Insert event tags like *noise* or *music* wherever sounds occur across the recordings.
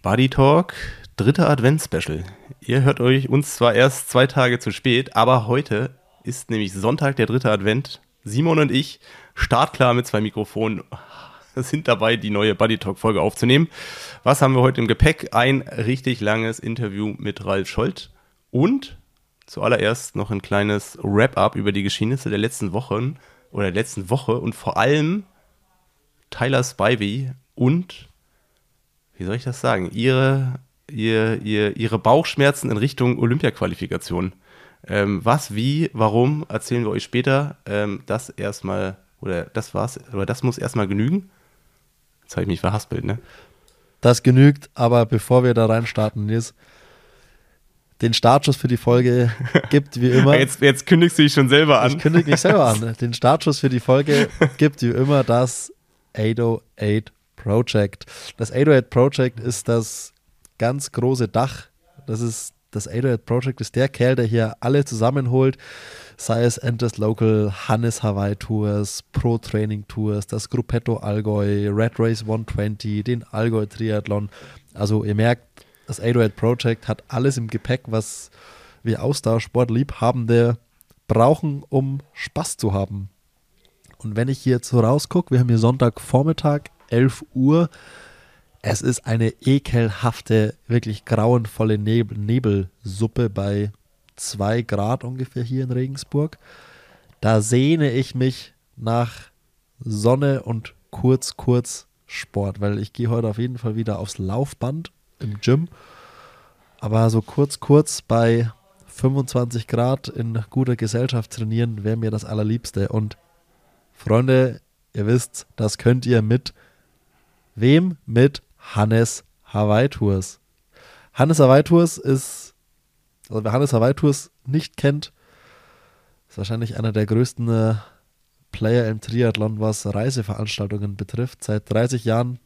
Buddy Talk, dritter Advent-Special. Ihr hört euch uns zwar erst zwei Tage zu spät, aber heute ist nämlich Sonntag, der dritte Advent. Simon und ich, startklar mit zwei Mikrofonen, *laughs* sind dabei, die neue Buddy Talk-Folge aufzunehmen. Was haben wir heute im Gepäck? Ein richtig langes Interview mit Ralf Scholz und zuallererst noch ein kleines Wrap-up über die Geschehnisse der letzten Wochen oder der letzten Woche und vor allem Tyler Spivey und, wie soll ich das sagen, ihre, ihr, ihr, ihre Bauchschmerzen in Richtung Olympia-Qualifikation. Ähm, was, wie, warum, erzählen wir euch später. Ähm, das erstmal, oder das war's, oder das muss erstmal genügen. Jetzt habe ich mich verhaspelt, ne? Das genügt, aber bevor wir da reinstarten, Nils, den Startschuss für die Folge *laughs* gibt wie immer. Jetzt, jetzt kündigst du dich schon selber an. Ich kündige mich selber an. *laughs* Den Startschuss für die Folge gibt wie immer das 808 Project. Das 808 Project ist das ganz große Dach. Das ist das 808 Project ist der Kerl, der hier alle zusammenholt, sei es Endless Local, Hannes Hawaii Tours, Pro Training Tours, das Gruppetto Allgäu, Red Race 120, den Allgäu Triathlon. Also ihr merkt, das 808 Project hat alles im Gepäck, was wir Ausdauersportliebhabende brauchen, um Spaß zu haben. Und wenn ich hier jetzt so rausgucke, wir haben hier Sonntagvormittag, 11 Uhr. Es ist eine ekelhafte, wirklich grauenvolle Nebel Nebelsuppe bei 2 Grad ungefähr hier in Regensburg. Da sehne ich mich nach Sonne und kurz, kurz Sport, weil ich gehe heute auf jeden Fall wieder aufs Laufband im Gym. Aber so kurz, kurz bei 25 Grad in guter Gesellschaft trainieren wäre mir das Allerliebste. Und Freunde, ihr wisst, das könnt ihr mit wem? Mit Hannes Hawaii Tours. Hannes Hawaii Tours ist, also wer Hannes Hawaii Tours nicht kennt, ist wahrscheinlich einer der größten äh, Player im Triathlon, was Reiseveranstaltungen betrifft. Seit 30 Jahren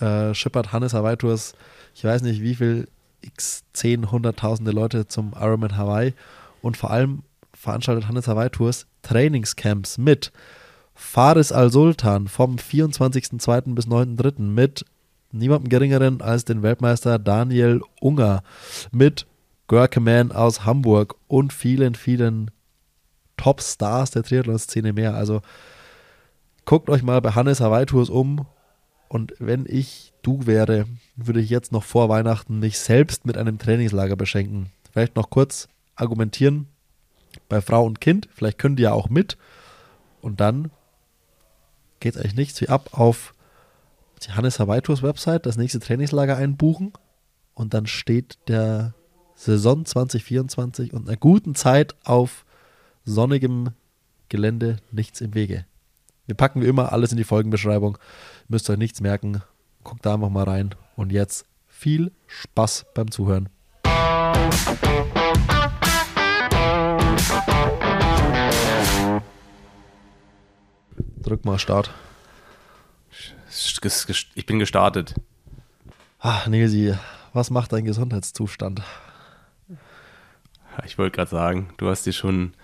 äh, schippert Hannes Hawaii Tours, ich weiß nicht wie viel, x 10, hunderttausende Leute zum Ironman Hawaii und vor allem veranstaltet Hannes Hawaii Tours Trainingscamps mit Faris Al-Sultan vom 24.02. bis 9.03. mit niemandem geringeren als den Weltmeister Daniel Unger, mit Görkeman aus Hamburg und vielen, vielen Top-Stars der Triathlon-Szene mehr. Also guckt euch mal bei Hannes Hawaii Tours um und wenn ich du wäre, würde ich jetzt noch vor Weihnachten mich selbst mit einem Trainingslager beschenken. Vielleicht noch kurz argumentieren, bei Frau und Kind. Vielleicht können die ja auch mit. Und dann geht eigentlich nichts wie ab auf die Hannes Hawaii Tours Website, das nächste Trainingslager einbuchen. Und dann steht der Saison 2024 und einer guten Zeit auf sonnigem Gelände nichts im Wege. Wir packen wie immer alles in die Folgenbeschreibung. Müsst euch nichts merken. Guckt da einfach mal rein. Und jetzt viel Spaß beim Zuhören. Drück mal Start. Ich bin gestartet. Ach, Nilsi, was macht dein Gesundheitszustand? Ich wollte gerade sagen, du hast dir schon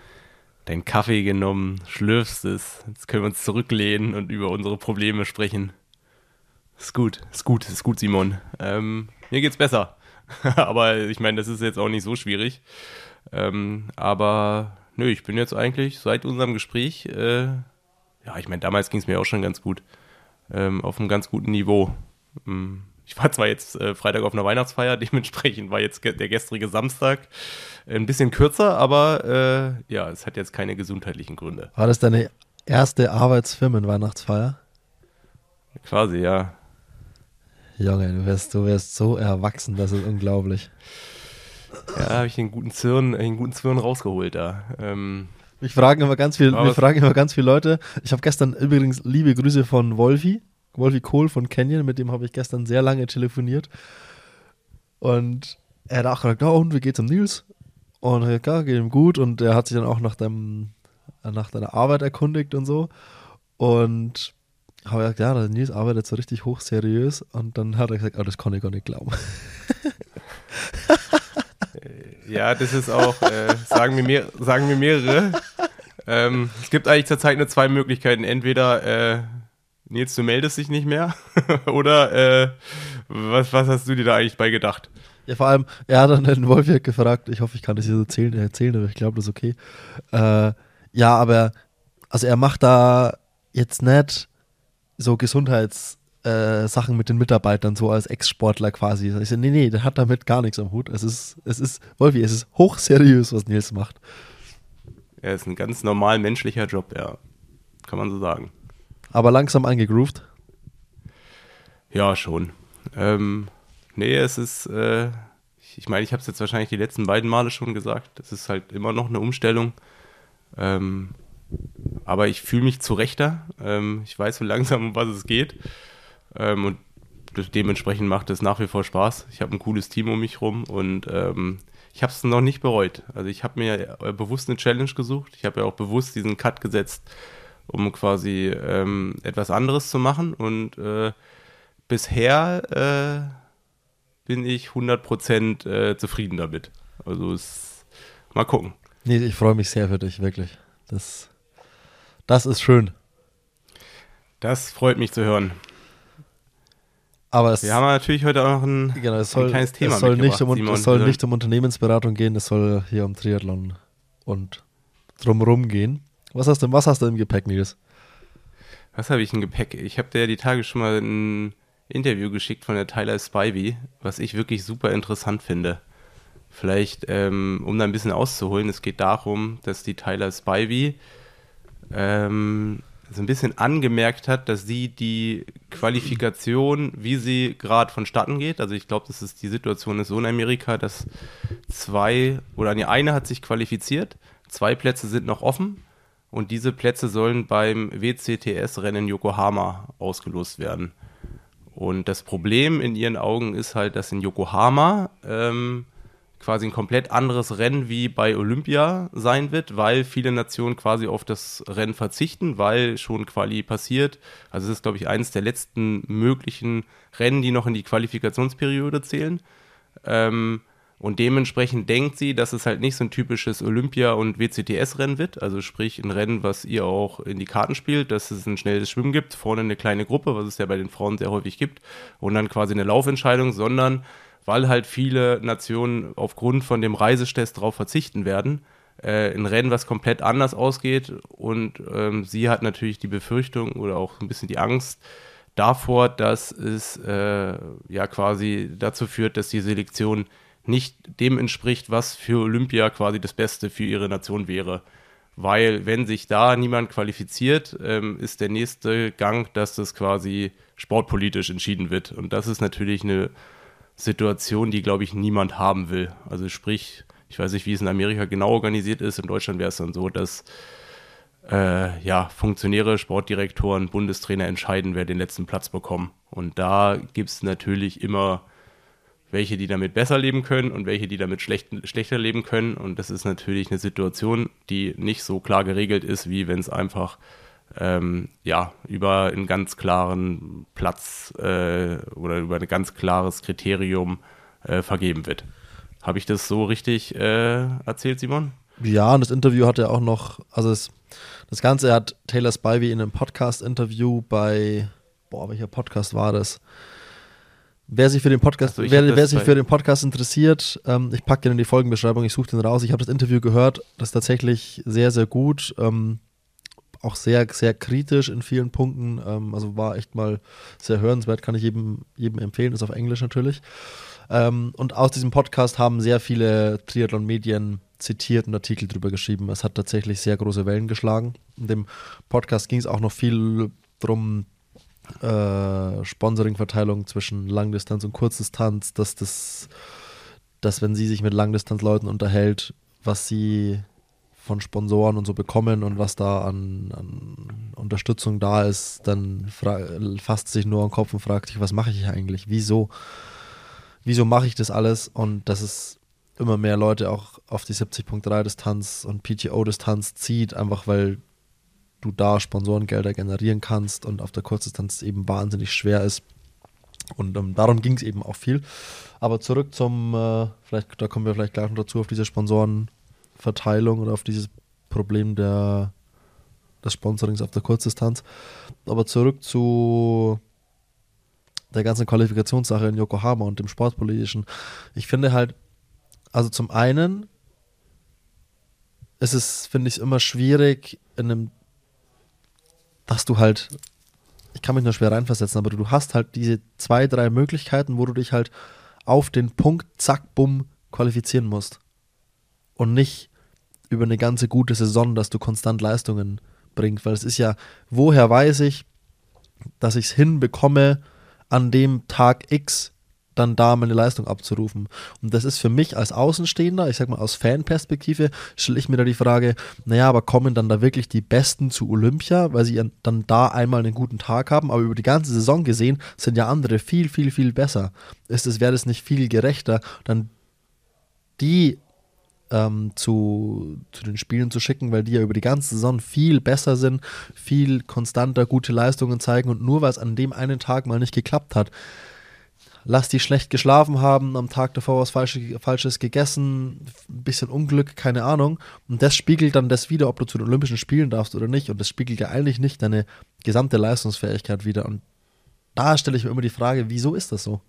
deinen Kaffee genommen, schlürfst es. Jetzt können wir uns zurücklehnen und über unsere Probleme sprechen. Ist gut, ist gut, ist gut, Simon. Ähm, mir geht's besser. *laughs* aber ich meine, das ist jetzt auch nicht so schwierig. Ähm, aber nö, ich bin jetzt eigentlich seit unserem Gespräch, äh, ja, ich meine, damals ging es mir auch schon ganz gut, ähm, auf einem ganz guten Niveau. Ähm, ich war zwar jetzt äh, Freitag auf einer Weihnachtsfeier, *laughs* dementsprechend war jetzt der gestrige Samstag ein bisschen kürzer, aber äh, ja, es hat jetzt keine gesundheitlichen Gründe. War das deine erste Arbeitsfirmen-Weihnachtsfeier? Quasi, ja. Junge, du wirst, du wirst so erwachsen, das ist unglaublich. Ja, habe ich einen guten Zwirn, einen guten Zwirn rausgeholt da. Ähm, mich fragen immer ganz viel, mich fragen immer ganz viele Leute. Ich habe gestern übrigens liebe Grüße von Wolfi, Wolfi Kohl von Canyon, mit dem habe ich gestern sehr lange telefoniert. Und er hat auch gesagt, oh, und wie geht's um Nils? Und er hat ja, geht ihm gut. Und er hat sich dann auch nach, deinem, nach deiner Arbeit erkundigt und so. Und habe gesagt, ja, der Nils arbeitet so richtig hochseriös. Und dann hat er gesagt, oh, das kann ich gar nicht glauben. *laughs* Ja, das ist auch, äh, sagen, mir mehr, sagen mir mehrere. Ähm, es gibt eigentlich zurzeit nur zwei Möglichkeiten. Entweder äh, Nils, du meldest dich nicht mehr? *laughs* Oder äh, was, was hast du dir da eigentlich bei gedacht? Ja, vor allem, er hat dann den Wolfjörg gefragt, ich hoffe, ich kann das hier erzählen, erzählen aber ich glaube, das ist okay. Äh, ja, aber, also er macht da jetzt nicht so Gesundheitssachen äh, mit den Mitarbeitern, so als Ex-Sportler quasi. Ich so, nee, nee, der hat damit gar nichts am Hut. Es ist, es ist, Wolfi, es ist hochseriös, was Nils macht. Er ist ein ganz normal menschlicher Job, ja. Kann man so sagen. Aber langsam eingegroovt? Ja, schon. Ähm, nee, es ist, äh, ich meine, ich habe es jetzt wahrscheinlich die letzten beiden Male schon gesagt. Es ist halt immer noch eine Umstellung. Ähm, aber ich fühle mich zurechter. Ähm, ich weiß so langsam, um was es geht. Ähm, und dementsprechend macht es nach wie vor Spaß. Ich habe ein cooles Team um mich rum und ähm, ich habe es noch nicht bereut. Also ich habe mir äh, bewusst eine Challenge gesucht. Ich habe ja auch bewusst diesen Cut gesetzt, um quasi ähm, etwas anderes zu machen. Und äh, bisher äh, bin ich 100% äh, zufrieden damit. Also es, mal gucken. Nee, ich freue mich sehr für dich, wirklich. Das, das ist schön. Das freut mich zu hören. Aber es, Wir haben natürlich heute auch noch ein, genau, es soll, ein kleines Thema es soll, nicht um, Simon. es soll nicht um Unternehmensberatung gehen, es soll hier um Triathlon und drumrum gehen. Was hast du, was hast du im Gepäck, Nils? Was habe ich im Gepäck? Ich habe dir die Tage schon mal ein Interview geschickt von der Tyler Spivey, was ich wirklich super interessant finde. Vielleicht, ähm, um da ein bisschen auszuholen, es geht darum, dass die Tyler Spivey ähm, so ein bisschen angemerkt hat, dass sie die Qualifikation, wie sie gerade vonstatten geht, also ich glaube, das ist die Situation ist so in Amerika, dass zwei oder nee, eine hat sich qualifiziert, zwei Plätze sind noch offen und diese Plätze sollen beim WCTS-Rennen Yokohama ausgelost werden. Und das Problem in ihren Augen ist halt, dass in Yokohama ähm, quasi ein komplett anderes Rennen wie bei Olympia sein wird, weil viele Nationen quasi auf das Rennen verzichten, weil schon Quali passiert. Also es ist, glaube ich, eines der letzten möglichen Rennen, die noch in die Qualifikationsperiode zählen. Ähm, und dementsprechend denkt sie, dass es halt nicht so ein typisches Olympia- und WCTS-Rennen wird, also sprich ein Rennen, was ihr auch in die Karten spielt, dass es ein schnelles Schwimmen gibt, vorne eine kleine Gruppe, was es ja bei den Frauen sehr häufig gibt, und dann quasi eine Laufentscheidung, sondern weil halt viele Nationen aufgrund von dem Reisetest darauf verzichten werden, äh, ein Rennen, was komplett anders ausgeht. Und ähm, sie hat natürlich die Befürchtung oder auch ein bisschen die Angst davor, dass es äh, ja quasi dazu führt, dass die Selektion nicht dem entspricht, was für Olympia quasi das Beste für ihre Nation wäre. Weil wenn sich da niemand qualifiziert, ähm, ist der nächste Gang, dass das quasi sportpolitisch entschieden wird. Und das ist natürlich eine Situation, die, glaube ich, niemand haben will. Also sprich, ich weiß nicht, wie es in Amerika genau organisiert ist. In Deutschland wäre es dann so, dass äh, ja, Funktionäre, Sportdirektoren, Bundestrainer entscheiden, wer den letzten Platz bekommt. Und da gibt es natürlich immer welche, die damit besser leben können und welche, die damit schlecht, schlechter leben können. Und das ist natürlich eine Situation, die nicht so klar geregelt ist, wie wenn es einfach ähm, ja, über einen ganz klaren Platz äh, oder über ein ganz klares Kriterium äh, vergeben wird. Habe ich das so richtig äh, erzählt, Simon? Ja, und das Interview hat er auch noch, also es, das Ganze hat Taylor Spivey in einem Podcast-Interview bei, boah, welcher Podcast war das? Wer sich für den Podcast, also wer, wer sich für den Podcast interessiert, ähm, ich packe den in die Folgenbeschreibung, ich suche den raus. Ich habe das Interview gehört, das ist tatsächlich sehr, sehr gut. Ähm, auch sehr, sehr kritisch in vielen Punkten. Ähm, also war echt mal sehr hörenswert, kann ich jedem, jedem empfehlen, ist auf Englisch natürlich. Ähm, und aus diesem Podcast haben sehr viele Triathlon-Medien zitiert und Artikel drüber geschrieben. Es hat tatsächlich sehr große Wellen geschlagen. In dem Podcast ging es auch noch viel drum, äh, Sponsoring-Verteilung zwischen Langdistanz und Kurzdistanz, dass das, dass wenn sie sich mit Langdistanzleuten unterhält, was sie von Sponsoren und so bekommen und was da an, an Unterstützung da ist, dann fasst sich nur am Kopf und fragt sich, was mache ich eigentlich? Wieso? Wieso mache ich das alles? Und dass es immer mehr Leute auch auf die 70.3 Distanz und PTO-Distanz zieht, einfach weil du da Sponsorengelder generieren kannst und auf der Kurzdistanz eben wahnsinnig schwer ist. Und um, ähm, darum ging es eben auch viel. Aber zurück zum, äh, vielleicht, da kommen wir vielleicht gleich noch dazu, auf diese Sponsoren Verteilung oder auf dieses Problem der, des Sponsorings auf der Kurzdistanz. Aber zurück zu der ganzen Qualifikationssache in Yokohama und dem Sportpolitischen. Ich finde halt, also zum einen ist es, finde ich, immer schwierig, in einem, dass du halt, ich kann mich nur schwer reinversetzen, aber du hast halt diese zwei, drei Möglichkeiten, wo du dich halt auf den Punkt, zack, bumm, qualifizieren musst. Und nicht über eine ganze gute Saison, dass du konstant Leistungen bringst. Weil es ist ja, woher weiß ich, dass ich es hinbekomme, an dem Tag X dann da meine Leistung abzurufen. Und das ist für mich als Außenstehender, ich sag mal aus Fanperspektive, stelle ich mir da die Frage, naja, aber kommen dann da wirklich die Besten zu Olympia, weil sie dann da einmal einen guten Tag haben, aber über die ganze Saison gesehen sind ja andere viel, viel, viel besser. Ist es, wäre das nicht viel gerechter, dann die ähm, zu, zu den Spielen zu schicken, weil die ja über die ganze Saison viel besser sind, viel konstanter gute Leistungen zeigen und nur weil es an dem einen Tag mal nicht geklappt hat, lass die schlecht geschlafen haben, am Tag davor was Falsches, Falsches gegessen, ein bisschen Unglück, keine Ahnung. Und das spiegelt dann das wieder, ob du zu den Olympischen Spielen darfst oder nicht. Und das spiegelt ja eigentlich nicht deine gesamte Leistungsfähigkeit wieder. Und da stelle ich mir immer die Frage, wieso ist das so?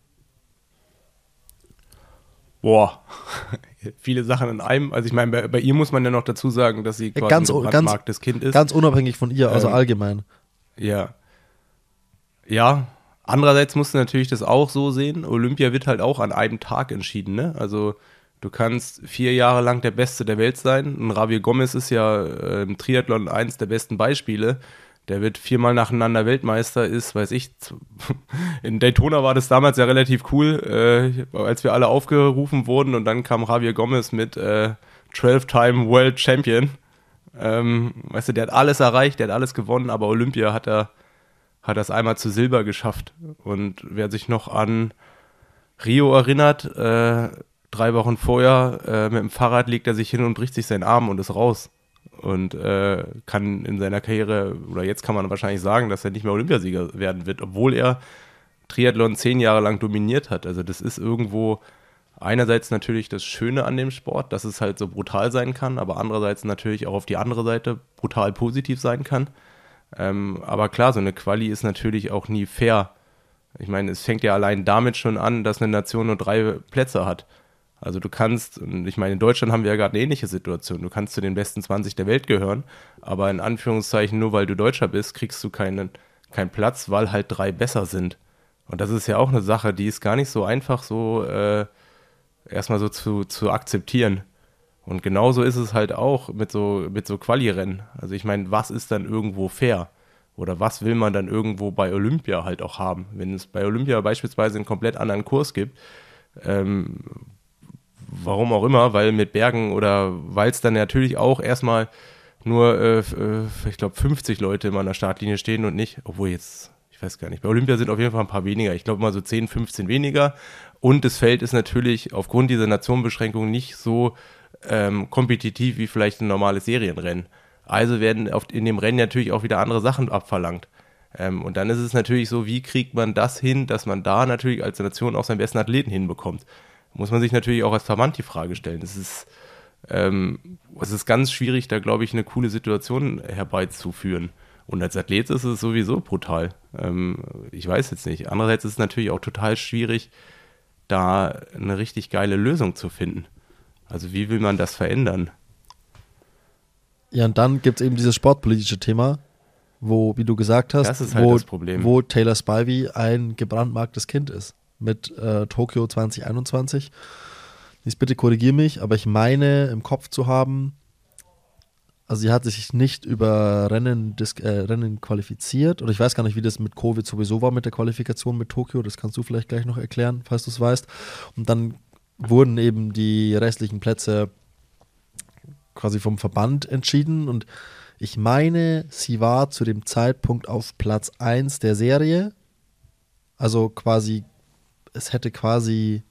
Boah, *laughs* viele Sachen in einem. Also ich meine, bei, bei, ihr muss man ja noch dazu sagen, dass sie quasi ganz, ein ganz, Kind ist. Ganz unabhängig von ihr, also ähm, allgemein. Ja. Ja, Andererseits musst du natürlich das auch so sehen. Olympia wird halt auch an einem Tag entschieden, ne? Also du kannst vier Jahre lang der Beste der Welt sein. Und Ravi Gomez ist ja äh, im Triathlon eins der besten Beispiele. Der wird viermal nacheinander Weltmeister, ist, weiß ich, in Daytona war das damals ja relativ cool, äh, als wir alle aufgerufen wurden und dann kam Javier Gomez mit äh, 12-Time World Champion. Ähm, weißt du, der hat alles erreicht, der hat alles gewonnen, aber Olympia hat er hat das einmal zu Silber geschafft. Und wer sich noch an Rio erinnert, äh, drei Wochen vorher äh, mit dem Fahrrad legt er sich hin und bricht sich seinen Arm und ist raus. Und äh, kann in seiner Karriere, oder jetzt kann man wahrscheinlich sagen, dass er nicht mehr Olympiasieger werden wird, obwohl er Triathlon zehn Jahre lang dominiert hat. Also das ist irgendwo einerseits natürlich das Schöne an dem Sport, dass es halt so brutal sein kann, aber andererseits natürlich auch auf die andere Seite brutal positiv sein kann. Ähm, aber klar, so eine Quali ist natürlich auch nie fair. Ich meine, es fängt ja allein damit schon an, dass eine Nation nur drei Plätze hat. Also du kannst, und ich meine, in Deutschland haben wir ja gerade eine ähnliche Situation. Du kannst zu den besten 20 der Welt gehören, aber in Anführungszeichen, nur weil du Deutscher bist, kriegst du keinen, keinen Platz, weil halt drei besser sind. Und das ist ja auch eine Sache, die ist gar nicht so einfach so äh, erstmal so zu, zu akzeptieren. Und genauso ist es halt auch mit so, mit so Quali-Rennen. Also ich meine, was ist dann irgendwo fair? Oder was will man dann irgendwo bei Olympia halt auch haben? Wenn es bei Olympia beispielsweise einen komplett anderen Kurs gibt, ähm, warum auch immer, weil mit Bergen oder weil es dann natürlich auch erstmal nur, äh, äh ich glaube, 50 Leute immer an der Startlinie stehen und nicht, obwohl jetzt, ich weiß gar nicht, bei Olympia sind auf jeden Fall ein paar weniger. Ich glaube mal so 10, 15 weniger. Und das Feld ist natürlich aufgrund dieser Nationenbeschränkung nicht so ähm, kompetitiv wie vielleicht ein normales Serienrennen. Also werden auf, in dem Rennen natürlich auch wieder andere Sachen abverlangt. Ähm, und dann ist es natürlich so, wie kriegt man das hin, dass man da natürlich als Nation auch seinen besten Athleten hinbekommt. Muss man sich natürlich auch als Verband die Frage stellen. Es ist, ähm, es ist ganz schwierig, da glaube ich, eine coole Situation herbeizuführen. Und als Athlet ist es sowieso brutal. Ähm, ich weiß jetzt nicht. Andererseits ist es natürlich auch total schwierig, da eine richtig geile Lösung zu finden. Also wie will man das verändern? Ja, und dann gibt es eben dieses sportpolitische Thema, wo, wie du gesagt hast, halt wo, wo Taylor Spivey ein gebrandmarktes Kind ist mit äh, Tokio 2021. Jetzt bitte korrigier mich, aber ich meine im Kopf zu haben, also sie hat sich nicht über Rennen, äh, Rennen qualifiziert oder ich weiß gar nicht, wie das mit Covid sowieso war mit der Qualifikation mit Tokio, das kannst du vielleicht gleich noch erklären, falls du es weißt. Und dann wurden eben die restlichen Plätze quasi vom Verband entschieden und ich meine, sie war zu dem Zeitpunkt auf Platz 1 der Serie. Also quasi, es hätte quasi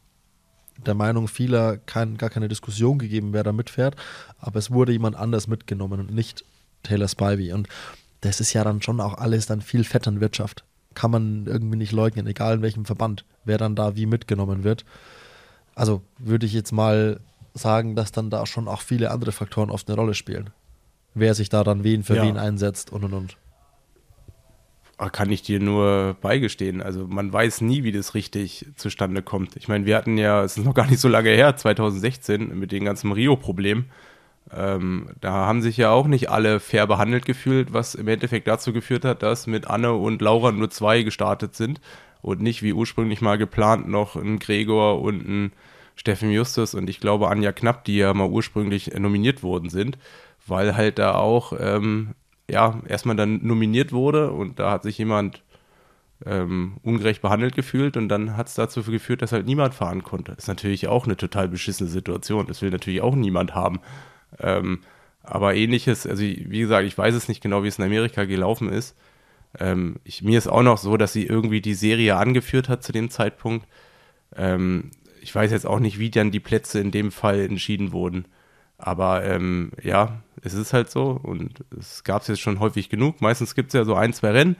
der Meinung vieler kein, gar keine Diskussion gegeben, wer da mitfährt, aber es wurde jemand anders mitgenommen und nicht Taylor Spivey. Und das ist ja dann schon auch alles dann viel Vetternwirtschaft. Kann man irgendwie nicht leugnen, egal in welchem Verband, wer dann da wie mitgenommen wird. Also würde ich jetzt mal sagen, dass dann da schon auch viele andere Faktoren oft eine Rolle spielen. wer sich da dann wen für Ja. wen einsetzt und und und. Ah, Kann ich dir nur beigestehen. Also man weiß nie, wie das richtig zustande kommt. Ich meine, wir hatten ja, es ist noch gar nicht so lange her, 2016, mit dem ganzen Rio-Problem. Ähm, da haben sich ja auch nicht alle fair behandelt gefühlt, was im Endeffekt dazu geführt hat, dass mit Anne und Laura nur zwei gestartet sind und nicht wie ursprünglich mal geplant noch ein Gregor und ein Steffen Justus und ich glaube Anja Knapp, die ja mal ursprünglich nominiert worden sind, weil halt da auch ähm, ja erstmal dann nominiert wurde und da hat sich jemand ähm, ungerecht behandelt gefühlt und dann hat es dazu geführt, dass halt niemand fahren konnte. Ist natürlich auch eine total beschissene Situation. Das will natürlich auch niemand haben. Ähm, aber ähnliches, also wie gesagt, ich weiß es nicht genau, wie es in Amerika gelaufen ist. Ähm, ich, mir ist auch noch so, dass sie irgendwie die Serie angeführt hat zu dem Zeitpunkt. Ähm, ich weiß jetzt auch nicht, wie dann die Plätze in dem Fall entschieden wurden. Aber ähm, ja, es ist halt so und es gab es jetzt schon häufig genug. Meistens gibt es ja so ein, zwei Rennen,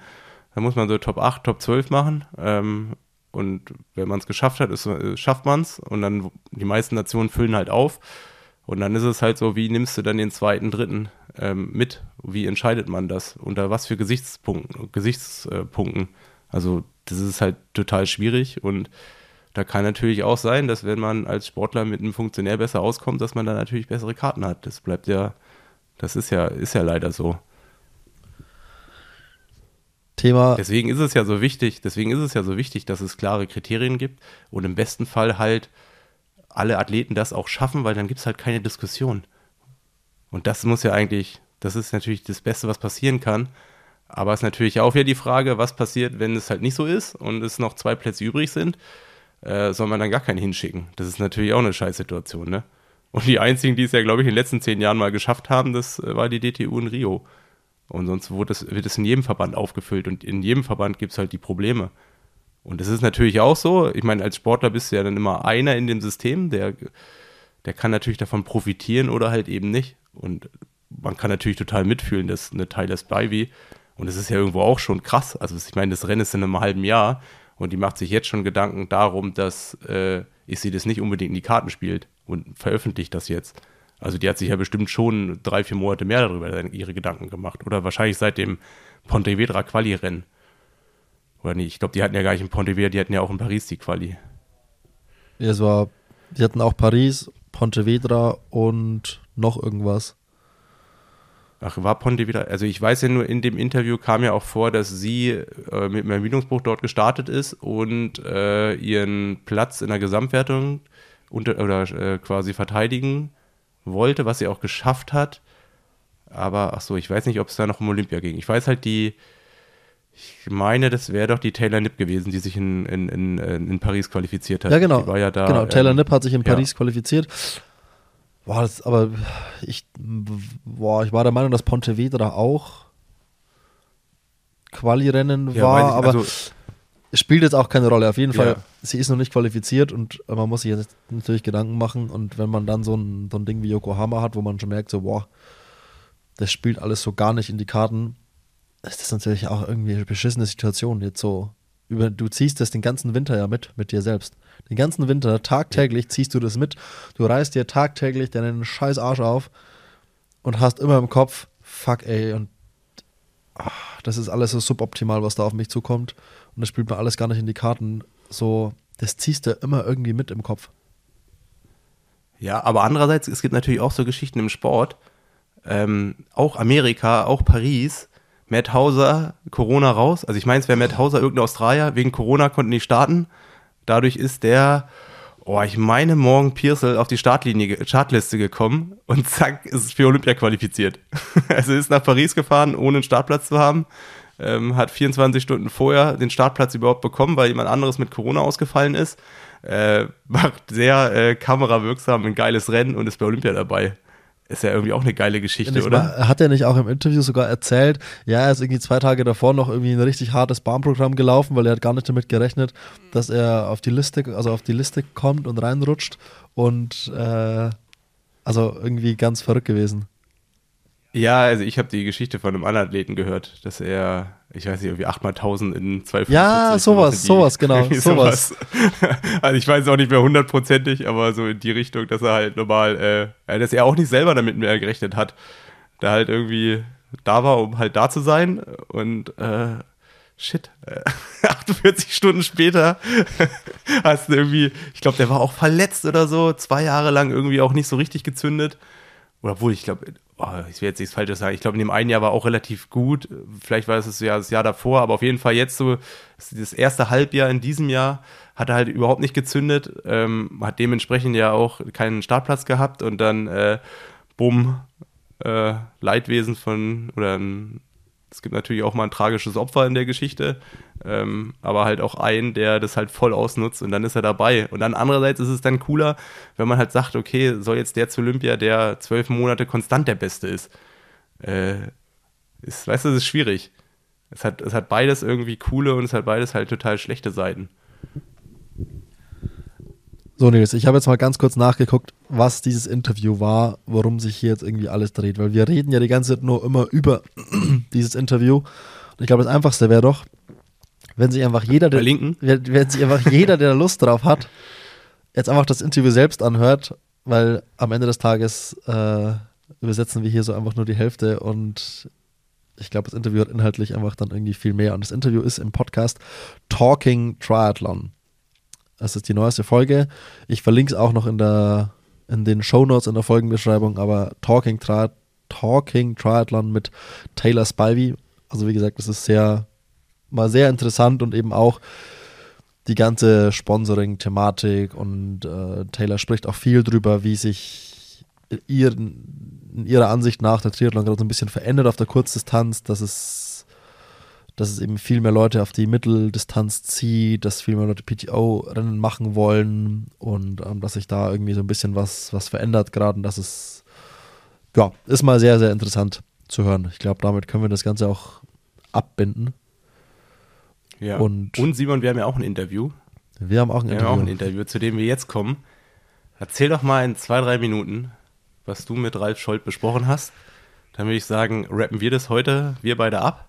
da muss man so Top 8, Top 12 machen. Ähm, und wenn man es geschafft hat, ist, äh, schafft man es. Und dann die meisten Nationen füllen halt auf. Und dann ist es halt so, wie nimmst du dann den zweiten, dritten ähm, mit? Wie entscheidet man das? Unter was für Gesichtspunkten? Gesichtspunkten? Also das ist halt total schwierig und da kann natürlich auch sein, dass wenn man als Sportler mit einem Funktionär besser auskommt, dass man dann natürlich bessere Karten hat. Das bleibt ja, das ist ja, ist ja leider so. Thema, Deswegen ist es ja so wichtig, deswegen ist es ja so wichtig, dass es klare Kriterien gibt und im besten Fall halt alle Athleten das auch schaffen, weil dann gibt es halt keine Diskussion. Und das muss ja eigentlich, das ist natürlich das Beste, was passieren kann. Aber es ist natürlich auch wieder die Frage, was passiert, wenn es halt nicht so ist und es noch zwei Plätze übrig sind, äh, soll man dann gar keinen hinschicken. Das ist natürlich auch eine Scheißsituation, ne? Und die einzigen, die es ja, glaube ich, in den letzten zehn Jahren mal geschafft haben, das äh, war die DTU in Rio. Und sonst wurde es, wird es in jedem Verband aufgefüllt und in jedem Verband gibt es halt die Probleme. Und es ist natürlich auch so, ich meine, als Sportler bist du ja dann immer einer in dem System, der, der kann natürlich davon profitieren oder halt eben nicht. Und man kann natürlich total mitfühlen, dass eine Tyler Spivey, und das ist ja irgendwo auch schon krass, also ich meine, das Rennen ist in einem halben Jahr und die macht sich jetzt schon Gedanken darum, dass äh, ich sie das nicht unbedingt in die Karten spielt und veröffentlicht das jetzt. Also die hat sich ja bestimmt schon drei, vier Monate mehr darüber ihre Gedanken gemacht. Oder wahrscheinlich seit dem Pontevedra Quali-Rennen. Oder nicht? Ich glaube, die hatten ja gar nicht in Pontevedra, die hatten ja auch in Paris die Quali. es war, die hatten auch Paris, Pontevedra und noch irgendwas. Ach, war Pontevedra? Also ich weiß ja nur, in dem Interview kam ja auch vor, dass sie äh, mit einem Ermüdungsbruch dort gestartet ist und äh, ihren Platz in der Gesamtwertung unter, oder äh, quasi verteidigen wollte, was sie auch geschafft hat. Aber ach so, ich weiß nicht, ob es da noch um Olympia ging. Ich weiß halt die, ich meine, das wäre doch die Taylor Nipp gewesen, die sich in, in, in, in Paris qualifiziert hat. Ja, genau. Die war ja da, genau, Taylor ähm, Nipp hat sich in ja. Paris qualifiziert. Boah, das, aber ich, boah, ich war der Meinung, dass Pontevedra auch Quali-Rennen Ja, war, ich, aber also, spielt jetzt auch keine Rolle. Auf jeden Ja. Fall, sie ist noch nicht qualifiziert und man muss sich jetzt natürlich Gedanken machen. Und wenn man dann so ein, so ein Ding wie Yokohama hat, wo man schon merkt, so, boah, das spielt alles so gar nicht in die Karten, ist das natürlich auch irgendwie eine beschissene Situation. Jetzt so, über, du ziehst das den ganzen Winter ja mit, mit dir selbst. Den ganzen Winter, tagtäglich ziehst du das mit. Du reißt dir tagtäglich deinen scheiß Arsch auf und hast immer im Kopf, fuck ey, und ah, das ist alles so suboptimal, was da auf mich zukommt. Und das spielt mir alles gar nicht in die Karten. So, das ziehst du immer irgendwie mit im Kopf. Ja, aber andererseits, es gibt natürlich auch so Geschichten im Sport, ähm, auch Amerika, auch Paris, Matt Hauser, Corona raus. Also ich meine, es wäre Matt Hauser, irgendein Australier, wegen Corona konnten die starten. Dadurch ist der, oh, ich meine, morgen Piersel auf die Startlinie, Startliste gekommen und *laughs* zack, ist für Olympia qualifiziert. *laughs* also ist nach Paris gefahren, ohne einen Startplatz zu haben. Ähm, hat 24 Stunden vorher den Startplatz überhaupt bekommen, weil jemand anderes mit Corona ausgefallen ist. Äh, *laughs* macht sehr äh, kamerawirksam ein geiles Rennen und ist bei Olympia dabei. Ist ja irgendwie auch eine geile Geschichte, Ich oder? mal, hat er nicht auch im Interview sogar erzählt, ja, er ist irgendwie zwei Tage davor noch irgendwie ein richtig hartes Bahnprogramm gelaufen, weil er hat gar nicht damit gerechnet, dass er auf die Liste, also auf die Liste kommt und reinrutscht und äh, also irgendwie ganz verrückt gewesen. Ja, also ich habe die Geschichte von einem anderen Athleten gehört, dass er, ich weiß nicht, irgendwie 8 mal 1000 in 2,45. Ja, sowas, sowas, genau, *laughs* sowas. also ich weiß auch nicht mehr hundertprozentig, aber so in die Richtung, dass er halt normal, äh, ja, dass er auch nicht selber damit mehr gerechnet hat. der halt irgendwie da war, um halt da zu sein. Und äh, shit, *laughs* 48 Stunden später *laughs* hast du irgendwie, ich glaube, der war auch verletzt oder so, zwei Jahre lang irgendwie auch nicht so richtig gezündet. Oder obwohl, ich glaube, oh, ich will jetzt nichts Falsches sagen, ich glaube, in dem einen Jahr war auch relativ gut. Vielleicht war es das Jahr, das Jahr davor, aber auf jeden Fall jetzt so, das erste Halbjahr in diesem Jahr hat er halt überhaupt nicht gezündet, ähm, hat dementsprechend ja auch keinen Startplatz gehabt und dann, äh, bumm, äh, Leidwesen von, oder ein es gibt natürlich auch mal ein tragisches Opfer in der Geschichte, ähm, aber halt auch einen, der das halt voll ausnutzt und dann ist er dabei. Und dann andererseits ist es dann cooler, wenn man halt sagt, okay, soll jetzt der zu Olympia, der zwölf Monate konstant der Beste ist. Äh, ist weißt du, das ist schwierig. Es hat, es hat beides irgendwie coole und es hat beides halt total schlechte Seiten. So, Nils, ich habe jetzt mal ganz kurz nachgeguckt, was dieses Interview war, worum sich hier jetzt irgendwie alles dreht, weil wir reden ja die ganze Zeit nur immer über *clears throat* dieses Interview. Und ich glaube, das Einfachste wäre doch, wenn sich einfach jeder, der, wenn, wenn sich einfach jeder, der Lust drauf hat, jetzt einfach das Interview selbst anhört, weil am Ende des Tages äh, übersetzen wir hier so einfach nur die Hälfte und ich glaube, das Interview hat inhaltlich einfach dann irgendwie viel mehr. Und das Interview ist im Podcast Talking Triathlon. Das ist die neueste Folge. Ich verlinke es auch noch in, der, in den Show Notes in der Folgenbeschreibung, aber Talking, Tri Talking Triathlon mit Taylor Spivey. Also wie gesagt, das ist sehr, mal sehr interessant und eben auch die ganze Sponsoring-Thematik und äh, Taylor spricht auch viel drüber, wie sich ihren, in ihrer Ansicht nach der Triathlon gerade so ein bisschen verändert auf der Kurzdistanz, dass es dass es eben viel mehr Leute auf die Mitteldistanz zieht, dass viel mehr Leute PTO-Rennen machen wollen und ähm, dass sich da irgendwie so ein bisschen was, was verändert gerade und das ist, ja, ist mal sehr, sehr interessant zu hören. Ich glaube, damit können wir das Ganze auch abbinden. Ja. Und, und Simon, wir haben ja auch ein Interview. Wir haben auch ein wir Interview. Haben auch ein Interview, zu dem wir jetzt kommen. Erzähl doch mal in zwei, drei Minuten, was du mit Ralf Scholz besprochen hast. Dann würde ich sagen, rappen wir das heute, wir beide ab.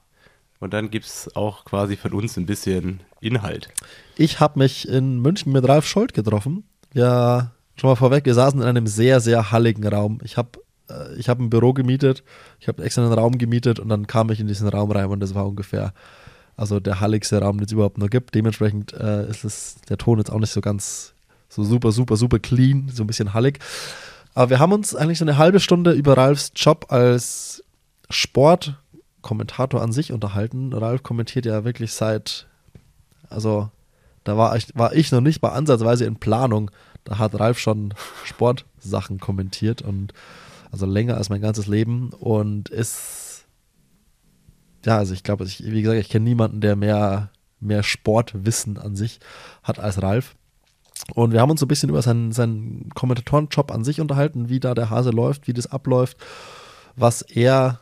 Und dann gibt es auch quasi von uns ein bisschen Inhalt. Ich habe mich in München mit Ralf Scholz getroffen. Ja, schon mal vorweg, wir saßen in einem sehr, sehr halligen Raum. Ich habe äh, ich hab ein Büro gemietet, ich habe extra einen Raum gemietet und dann kam ich in diesen Raum rein und das war ungefähr also der halligste Raum, den es überhaupt nur gibt. Dementsprechend äh, ist es, der Ton jetzt auch nicht so ganz so super, super, super clean, so ein bisschen hallig. Aber wir haben uns eigentlich so eine halbe Stunde über Ralfs Job als Sport- Kommentator an sich unterhalten. Ralf kommentiert ja wirklich seit, also da war ich, war ich noch nicht mal ansatzweise in Planung. Da hat Ralf schon *laughs* Sportsachen kommentiert und also länger als mein ganzes Leben und ist, ja, also ich glaube, ich, wie gesagt, ich kenne niemanden, der mehr, mehr Sportwissen an sich hat als Ralf. Und wir haben uns so ein bisschen über seinen, seinen Kommentatorenjob an sich unterhalten, wie da der Hase läuft, wie das abläuft, was er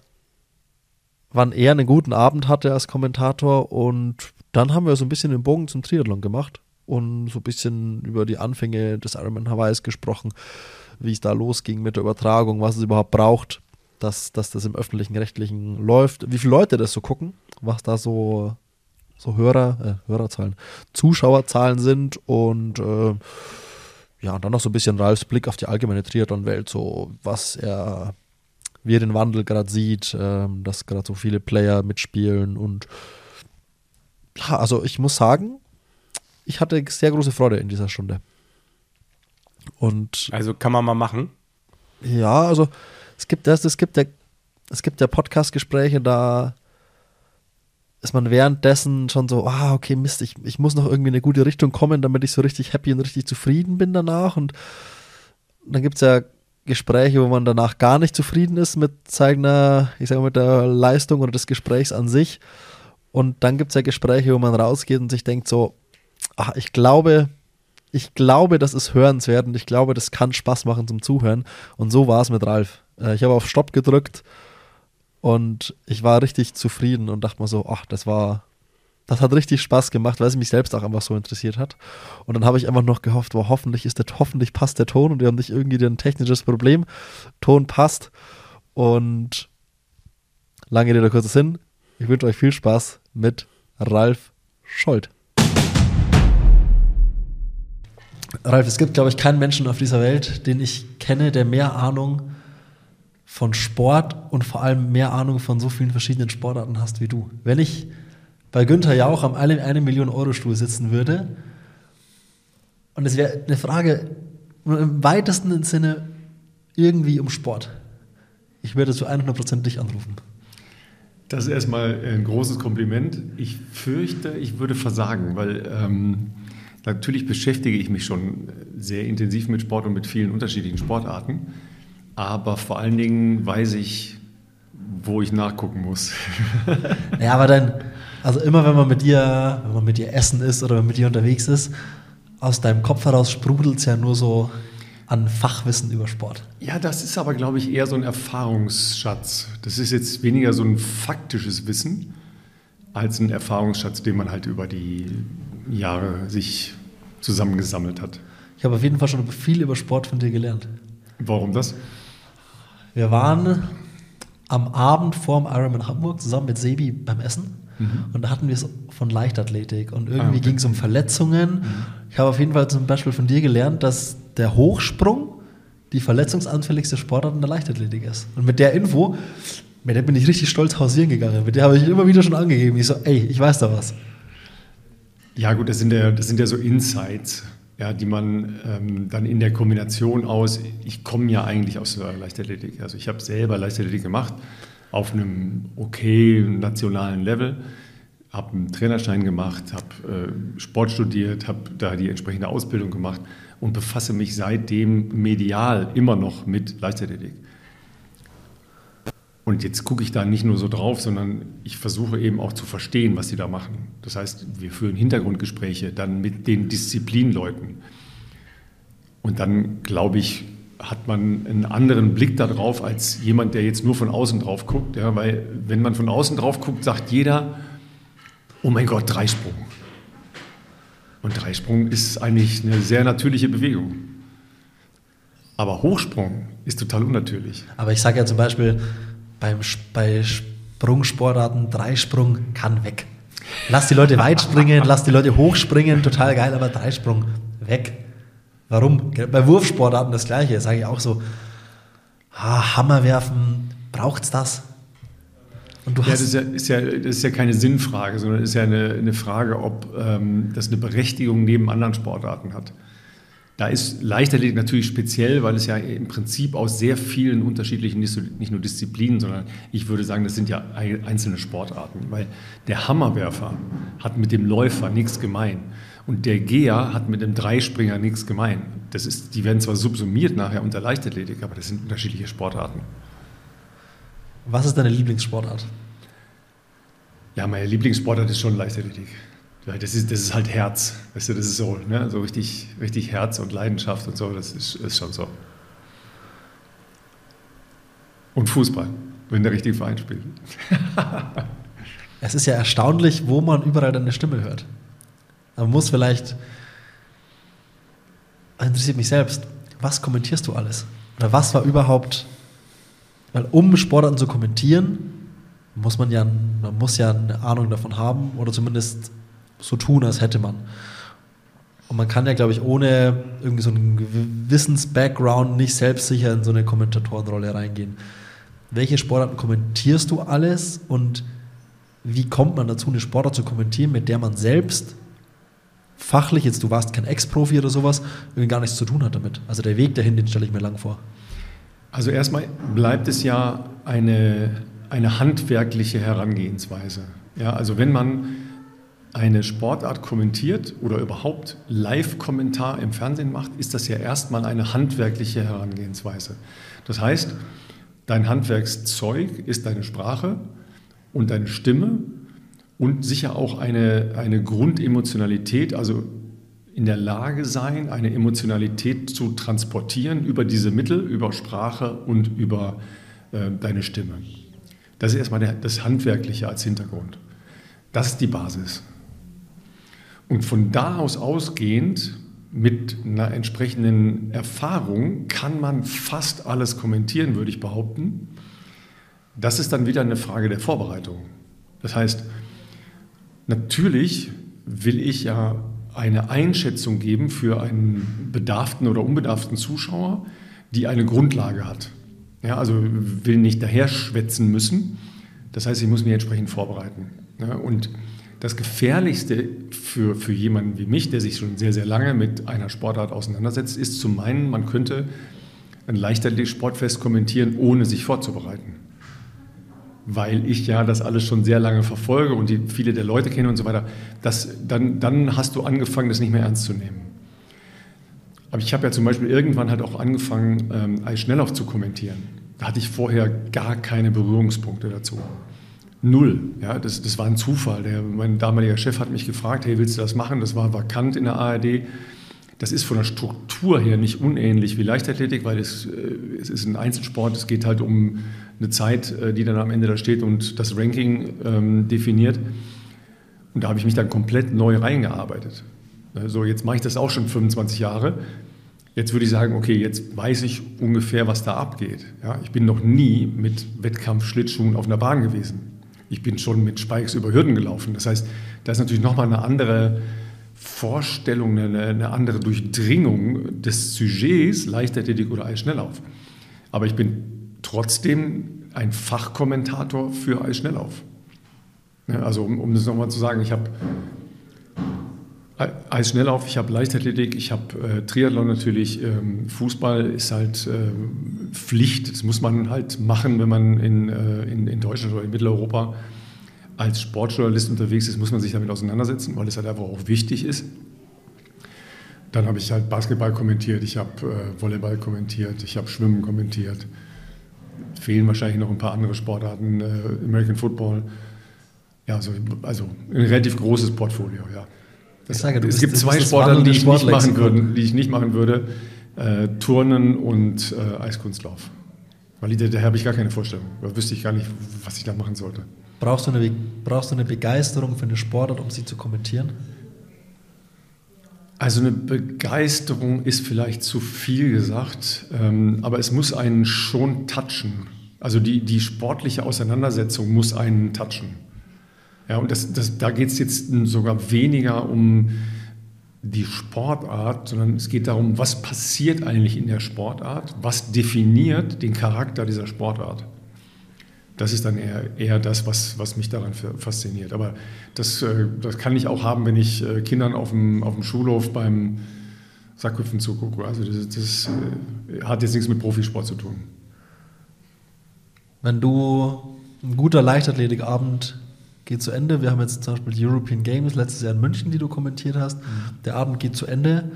wann er einen guten Abend hatte als Kommentator. Und dann haben wir so ein bisschen den Bogen zum Triathlon gemacht und so ein bisschen über die Anfänge des Ironman Hawaiis gesprochen, wie es da losging mit der Übertragung, was es überhaupt braucht, dass, dass das im öffentlichen Rechtlichen läuft, wie viele Leute das so gucken, was da so, so Hörer, äh, Hörerzahlen, Zuschauerzahlen sind. Und äh, ja, und dann noch so ein bisschen Ralfs Blick auf die allgemeine Triathlon-Welt, so was er wie er den Wandel gerade sieht, ähm, dass gerade so viele Player mitspielen und ja, also ich muss sagen, ich hatte sehr große Freude in dieser Stunde. Und also kann man mal machen. Ja, also es gibt das, es gibt ja, es gibt ja Podcast-Gespräche, da ist man währenddessen schon so, ah, okay, Mist, ich, ich muss noch irgendwie in eine gute Richtung kommen, damit ich so richtig happy und richtig zufrieden bin danach. Und dann gibt es ja Gespräche, wo man danach gar nicht zufrieden ist mit seiner, ich sage mal, mit der Leistung oder des Gesprächs an sich. Und dann gibt es ja Gespräche, wo man rausgeht und sich denkt so, ach, ich glaube, ich glaube, das ist hörenswert und ich glaube, das kann Spaß machen zum Zuhören. Und so war es mit Ralf. Äh, ich habe auf Stopp gedrückt und ich war richtig zufrieden und dachte mir so, ach, das war, das hat richtig Spaß gemacht, weil es mich selbst auch einfach so interessiert hat. Und dann habe ich einfach noch gehofft, wo hoffentlich ist der, hoffentlich passt der Ton und wir haben nicht irgendwie ein technisches Problem. Ton passt. Und lange Rede, kurzer Sinn. Ich wünsche euch viel Spaß mit Ralf Scholz. Ralf, es gibt, glaube ich, keinen Menschen auf dieser Welt, den ich kenne, der mehr Ahnung von Sport und vor allem mehr Ahnung von so vielen verschiedenen Sportarten hast wie du. Wenn ich bei Günther Jauch am eine, eine Million Euro Stuhl sitzen würde und es wäre eine Frage im weitesten Sinne irgendwie um Sport, ich würde zu 100% dich anrufen. Das ist erstmal ein großes Kompliment. Ich fürchte, ich würde versagen, weil ähm, natürlich beschäftige ich mich schon sehr intensiv mit Sport und mit vielen unterschiedlichen Sportarten. Aber vor allen Dingen weiß ich, wo ich nachgucken muss. ja, aber dann, also immer wenn man mit dir, wenn man mit dir essen ist oder wenn man mit dir unterwegs ist, aus deinem Kopf heraus sprudelt es ja nur so an Fachwissen über Sport. Ja, das ist aber, glaube ich, eher so ein Erfahrungsschatz. Das ist jetzt weniger so ein faktisches Wissen als ein Erfahrungsschatz, den man halt über die Jahre sich zusammengesammelt hat. Ich habe auf jeden Fall schon viel über Sport von dir gelernt. Warum das? Wir waren am Abend vorm Ironman Hamburg zusammen mit Sebi beim Essen. Mhm. Und da hatten wir es von Leichtathletik. Und irgendwie ah, okay. ging es um Verletzungen. Mhm. Ich habe auf jeden Fall zum Beispiel von dir gelernt, dass der Hochsprung die verletzungsanfälligste Sportart in der Leichtathletik ist. Und mit der Info, mit der bin ich richtig stolz hausieren gegangen. Mit der habe ich immer wieder schon angegeben. Ich so, ey, ich weiß da was. Ja, gut, das sind ja, das sind ja so Insights, ja, die man ähm, dann in der Kombination aus, ich komme ja eigentlich aus der Leichtathletik. Also ich habe selber Leichtathletik gemacht auf einem okay nationalen Level habe einen Trainerschein gemacht, habe äh, Sport studiert, habe da die entsprechende Ausbildung gemacht und befasse mich seitdem medial immer noch mit Leichtathletik. Und jetzt gucke ich da nicht nur so drauf, sondern ich versuche eben auch zu verstehen, was sie da machen. Das heißt, wir führen Hintergrundgespräche dann mit den Disziplinleuten. Und dann, glaube ich, hat man einen anderen Blick darauf als jemand, der jetzt nur von außen drauf guckt. Ja, weil wenn man von außen drauf guckt, sagt jeder, oh mein Gott, Dreisprung. Und Dreisprung ist eigentlich eine sehr natürliche Bewegung. Aber Hochsprung ist total unnatürlich. Aber ich sage ja zum Beispiel, beim, bei Sprungsportarten, Dreisprung kann weg. Lass die Leute weit springen, lass die Leute hochspringen, total geil, aber Dreisprung weg. Warum? Bei Wurfsportarten das gleiche, sage ich auch so. Ah, Hammer werfen, braucht's das? Und du ja, das ist ja, ist ja, das ist ja keine Sinnfrage, sondern ist ja eine, eine Frage, ob ähm, das eine Berechtigung neben anderen Sportarten hat. Da ist Leichtathletik natürlich speziell, weil es ja im Prinzip aus sehr vielen unterschiedlichen, nicht nur Disziplinen, sondern ich würde sagen, das sind ja einzelne Sportarten. Weil der Hammerwerfer hat mit dem Läufer nichts gemein. Und der Geher hat mit dem Dreispringer nichts gemein. Das ist, die werden zwar subsumiert nachher unter Leichtathletik, aber das sind unterschiedliche Sportarten. Was ist deine Lieblingssportart? Ja, meine Lieblingssportart ist schon Leichtathletik. Das ist, das ist halt Herz. Weißt du, das ist so, ne? so richtig, richtig Herz und Leidenschaft und so, das ist, ist schon so. Und Fußball, wenn der richtige Verein spielt. *laughs* es ist ja erstaunlich, wo man überall deine Stimme hört. Man muss vielleicht, interessiert mich selbst, was kommentierst du alles? Oder was war überhaupt weil um Sportarten zu kommentieren, muss man ja, man muss ja eine Ahnung davon haben oder zumindest so tun, als hätte man. Und man kann ja, glaube ich, ohne irgendwie so einen Wissens-Background nicht selbstsicher in so eine Kommentatorenrolle reingehen. Welche Sportarten kommentierst du alles und wie kommt man dazu, eine Sportart zu kommentieren, mit der man selbst fachlich, jetzt du warst kein Ex-Profi oder sowas, irgendwie gar nichts zu tun hat damit? Also der Weg dahin, den stelle ich mir lang vor. Also erstmal bleibt es ja eine, eine handwerkliche Herangehensweise. Ja, also wenn man eine Sportart kommentiert oder überhaupt Live-Kommentar im Fernsehen macht, ist das ja erstmal eine handwerkliche Herangehensweise. Das heißt, dein Handwerkszeug ist deine Sprache und deine Stimme und sicher auch eine, eine Grundemotionalität, also in der Lage sein, eine Emotionalität zu transportieren über diese Mittel, über Sprache und über äh, deine Stimme. Das ist erstmal der, das Handwerkliche als Hintergrund. Das ist die Basis. Und von da aus ausgehend, mit einer entsprechenden Erfahrung, kann man fast alles kommentieren, würde ich behaupten. Das ist dann wieder eine Frage der Vorbereitung. Das heißt, natürlich will ich ja eine Einschätzung geben für einen bedarften oder unbedarften Zuschauer, die eine Grundlage hat. Ja, also will nicht daher schwätzen müssen. Das heißt, ich muss mich entsprechend vorbereiten. Ja, und das Gefährlichste für, für jemanden wie mich, der sich schon sehr, sehr lange mit einer Sportart auseinandersetzt, ist zu meinen, man könnte ein Leichtathletik-Sportfest kommentieren, ohne sich vorzubereiten. Weil ich ja das alles schon sehr lange verfolge und die, viele der Leute kenne und so weiter. Das, dann, dann hast du angefangen, das nicht mehr ernst zu nehmen. Aber ich habe ja zum Beispiel irgendwann halt auch angefangen, ähm, Eisschnelllauf zu kommentieren. Da hatte ich vorher gar keine Berührungspunkte dazu. Null. Ja, das, das war ein Zufall. Der, mein damaliger Chef hat mich gefragt, hey, willst du das machen? Das war vakant in der ARD. Das ist von der Struktur her nicht unähnlich wie Leichtathletik, weil es, äh, es ist ein Einzelsport. Es geht halt um eine Zeit, äh, die dann am Ende da steht und das Ranking ähm, definiert. Und da habe ich mich dann komplett neu reingearbeitet. So, jetzt mache ich das auch schon 25 Jahre. Jetzt würde ich sagen, okay, jetzt weiß ich ungefähr, was da abgeht. Ja, ich bin noch nie mit Wettkampfschlittschuhen auf einer Bahn gewesen. Ich bin schon mit Spikes über Hürden gelaufen. Das heißt, da ist natürlich nochmal eine andere Vorstellung, eine, eine andere Durchdringung des Sujets, Leichtathletik oder Eisschnelllauf. Aber ich bin trotzdem ein Fachkommentator für Eisschnelllauf. Also um, um das nochmal zu sagen, ich habe Eisschnelllauf, ich habe Leichtathletik, ich habe äh, Triathlon natürlich, ähm, Fußball ist halt äh, Pflicht, das muss man halt machen, wenn man in, äh, in, in Deutschland oder in Mitteleuropa als Sportjournalist unterwegs ist, muss man sich damit auseinandersetzen, weil es halt einfach auch wichtig ist. Dann habe ich halt Basketball kommentiert, ich habe äh, Volleyball kommentiert, ich habe Schwimmen kommentiert. Fehlen wahrscheinlich noch ein paar andere Sportarten, äh, American Football. Ja, also, also ein relativ großes Portfolio, ja. Das, sage, es gibt zwei Sportarten, die ich, nicht machen würden, die ich nicht machen würde. Äh, Turnen und äh, Eiskunstlauf. Weil da, da habe ich gar keine Vorstellung. Da wüsste ich gar nicht, was ich da machen sollte. Brauchst du, eine, brauchst du eine Begeisterung für eine Sportart, um sie zu kommentieren? Also eine Begeisterung ist vielleicht zu viel gesagt, ähm, aber es muss einen schon touchen. Also die, die sportliche Auseinandersetzung muss einen touchen. Ja, und das, das, da geht es jetzt sogar weniger um die Sportart, sondern es geht darum, was passiert eigentlich in der Sportart, was definiert den Charakter dieser Sportart. Das ist dann eher, eher das, was, was mich daran fasziniert. Aber das, äh, das kann ich auch haben, wenn ich äh, Kindern auf dem, auf dem Schulhof beim Sackhüpfen zugucke. Also das, das äh, hat jetzt nichts mit Profisport zu tun. Wenn du ein guter Leichtathletikabend geht zu Ende. Wir haben jetzt zum Beispiel die European Games letztes Jahr in München, die du kommentiert hast. Mhm. Der Abend geht zu Ende.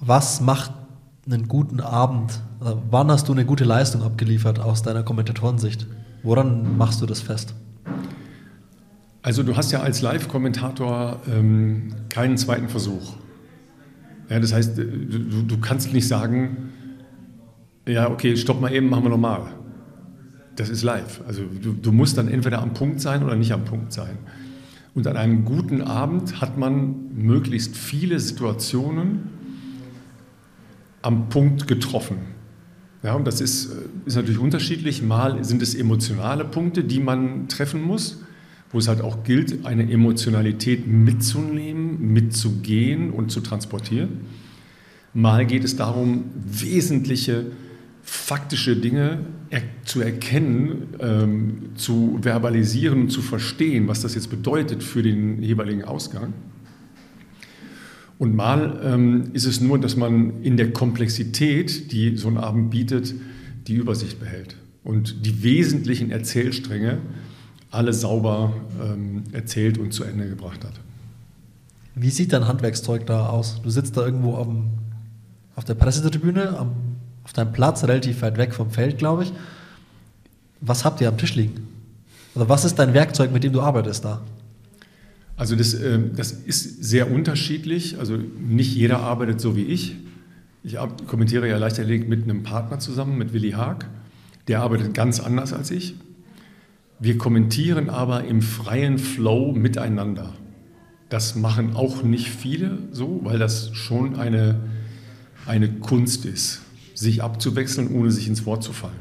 Was macht einen guten Abend? Also wann hast du eine gute Leistung abgeliefert aus deiner Kommentatorensicht? Woran machst du das fest? Also du hast ja als Live-Kommentator ähm, keinen zweiten Versuch. Ja, das heißt, du, du kannst nicht sagen, ja, okay, stopp mal eben, machen wir nochmal das ist live. Also du, du, musst dann entweder am Punkt sein oder nicht am Punkt sein. Und an einem guten Abend hat man möglichst viele Situationen am Punkt getroffen. Ja, und das ist, ist natürlich unterschiedlich. Mal sind es emotionale Punkte, die man treffen muss, wo es halt auch gilt, eine Emotionalität mitzunehmen, mitzugehen und zu transportieren. Mal geht es darum, wesentliche faktische Dinge er zu erkennen, ähm, zu verbalisieren, zu verstehen, was das jetzt bedeutet für den jeweiligen Ausgang. Und mal ähm, ist es nur, dass man in der Komplexität, die so ein Abend bietet, die Übersicht behält und die wesentlichen Erzählstränge alle sauber ähm, erzählt und zu Ende gebracht hat. Wie sieht dein Handwerkszeug da aus? Du sitzt da irgendwo auf, dem, auf der Pressetribüne am auf deinem Platz, relativ weit weg vom Feld, glaube ich. Was habt ihr am Tisch liegen? Oder was ist dein Werkzeug, mit dem du arbeitest da? Also das, äh, das ist sehr unterschiedlich. Also nicht jeder arbeitet so wie ich. Ich kommentiere ja Leichtathletik mit einem Partner zusammen, mit Willi Haag. Der arbeitet ganz anders als ich. Wir kommentieren aber im freien Flow miteinander. Das machen auch nicht viele so, weil das schon eine, eine Kunst ist sich abzuwechseln, ohne sich ins Wort zu fallen.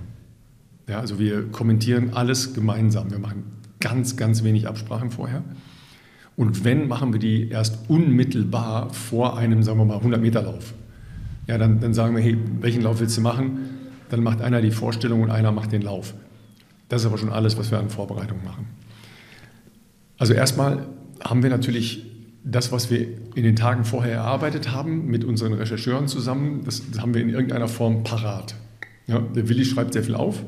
Ja, also wir kommentieren alles gemeinsam. Wir machen ganz, ganz wenig Absprachen vorher. Und wenn, machen wir die erst unmittelbar vor einem, sagen wir mal, 100-Meter-Lauf. Ja, dann, dann sagen wir, hey, welchen Lauf willst du machen? dann macht einer die Vorstellung und einer macht den Lauf. Das ist aber schon alles, was wir an Vorbereitung machen. Also erstmal haben wir natürlich das, was wir in den Tagen vorher erarbeitet haben, mit unseren Rechercheuren zusammen, das haben wir in irgendeiner Form parat. Ja, der Willi schreibt sehr viel auf.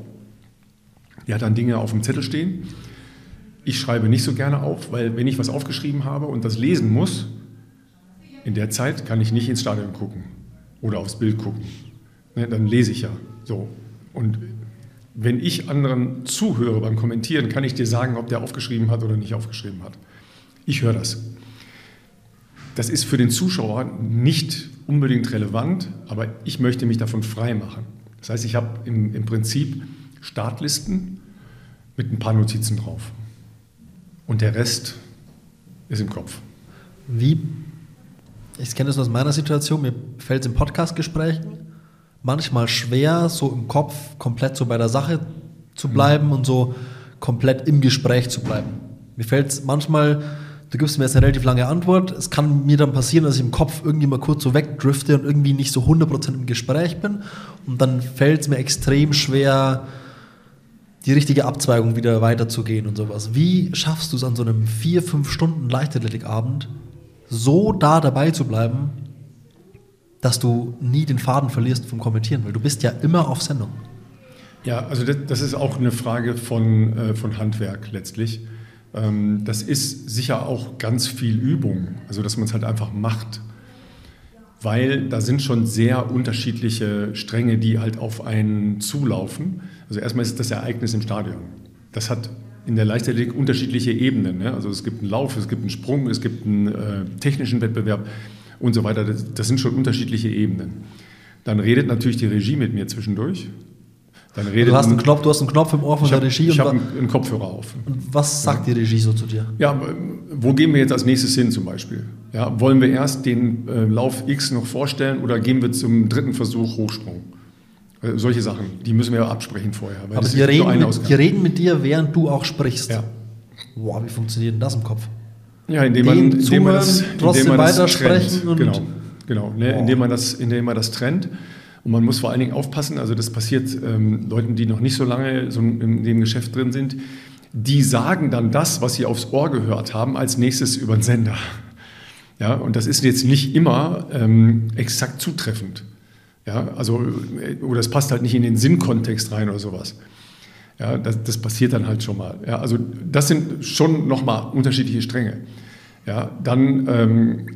Er hat dann Dinge auf dem Zettel stehen. Ich schreibe nicht so gerne auf, weil wenn ich was aufgeschrieben habe und das lesen muss, in der Zeit kann ich nicht ins Stadion gucken oder aufs Bild gucken. Ne, dann lese ich ja. So. Und wenn ich anderen zuhöre beim Kommentieren, kann ich dir sagen, ob der aufgeschrieben hat oder nicht aufgeschrieben hat. Ich höre das. Das ist für den Zuschauer nicht unbedingt relevant, aber ich möchte mich davon frei machen. Das heißt, ich habe im, im Prinzip Startlisten mit ein paar Notizen drauf. Und der Rest ist im Kopf. Wie, ich kenne das aus meiner Situation, mir fällt es in Podcastgesprächen manchmal schwer, so im Kopf komplett so bei der Sache zu bleiben mhm. und so komplett im Gespräch zu bleiben. Mir fällt es manchmal, du gibst mir jetzt eine relativ lange Antwort, es kann mir dann passieren, dass ich im Kopf irgendwie mal kurz so wegdrifte und irgendwie nicht so 100% im Gespräch bin und dann fällt es mir extrem schwer, die richtige Abzweigung wieder weiterzugehen und sowas. Wie schaffst du es an so einem vier, fünf Stunden Leichtathletikabend so da dabei zu bleiben, dass du nie den Faden verlierst vom Kommentieren, weil du bist ja immer auf Sendung. Ja, also das, das ist auch eine Frage von, äh, von Handwerk letztlich. Ähm, das ist sicher auch ganz viel Übung, also dass man es halt einfach macht. Weil da sind schon sehr unterschiedliche Stränge, die halt auf einen zulaufen. Also erstmal ist das Ereignis im Stadion. Das hat in der Leichtathletik unterschiedliche Ebenen. Ne? Also es gibt einen Lauf, es gibt einen Sprung, es gibt einen äh, technischen Wettbewerb und so weiter. Das, das, sind schon unterschiedliche Ebenen. Dann redet natürlich die Regie mit mir zwischendurch. Dann redet du, hast einen Knopf, du hast einen Knopf im Ohr von der Regie. Ich habe einen, einen, Kopfhörer auf. Und was sagt ja. die Regie so zu dir? Ja, wo gehen wir jetzt als nächstes hin zum Beispiel? Ja, wollen wir erst den äh, Lauf X noch vorstellen oder gehen wir zum dritten Versuch Hochsprung? Äh, solche Sachen, die müssen wir absprechen vorher. Aber die reden, mit, die reden mit dir, während du auch sprichst. Ja. Wow, wie funktioniert denn das im Kopf? Ja, indem man, indem zuhören, man das, trotzdem indem man weitersprechen. Und genau, genau ne, indem, man das, indem man das trennt. Und man muss vor allen Dingen aufpassen, also das passiert ähm, Leuten, die noch nicht so lange so in dem Geschäft drin sind, die sagen dann das, was sie aufs Ohr gehört haben, als nächstes über den Sender. Ja, und das ist jetzt nicht immer ähm, exakt zutreffend. Ja, also, oder es passt halt nicht in den Sinnkontext rein oder sowas. Ja, das, das passiert dann halt schon mal. Ja, also das sind schon nochmal unterschiedliche Stränge. Ja, dann ähm,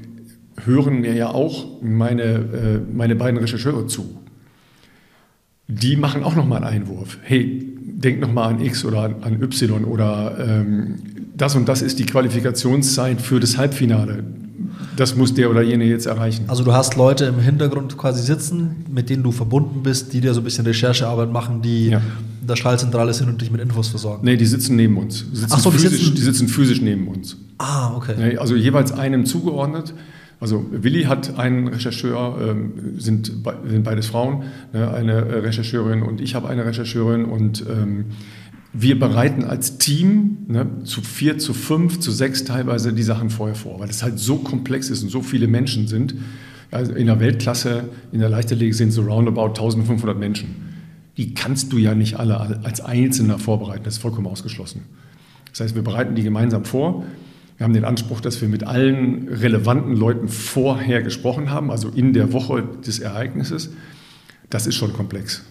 hören mir ja auch meine, äh, meine beiden Rechercheure zu. Die machen auch nochmal einen Einwurf. Hey, denk nochmal an X oder an Y oder ähm, das und das ist die Qualifikationszeit für das Halbfinale das muss der oder jene jetzt erreichen. Also du hast Leute im Hintergrund quasi sitzen, mit denen du verbunden bist, die dir so ein bisschen Recherchearbeit machen, die ja. in der Schallzentrale sind und dich mit Infos versorgen. Nee, die sitzen neben uns. Die sitzen, Ach so, physisch, die, sitzen die sitzen physisch neben uns. Ah, okay. Also jeweils einem zugeordnet. Also Willi hat einen Rechercheur, ähm, sind, sind beides Frauen, ne, eine Rechercheurin und ich habe eine Rechercheurin und ähm, wir bereiten als Team ne, zu vier, zu fünf, zu sechs teilweise die Sachen vorher vor, weil es halt so komplex ist und so viele Menschen sind. Also in der Weltklasse, in der Leichtathletik sind so roundabout 1500 Menschen. Die kannst du ja nicht alle als Einzelner vorbereiten, das ist vollkommen ausgeschlossen. Das heißt, wir bereiten die gemeinsam vor. Wir haben den Anspruch, dass wir mit allen relevanten Leuten vorher gesprochen haben, also in der Woche des Ereignisses. Das ist schon komplex.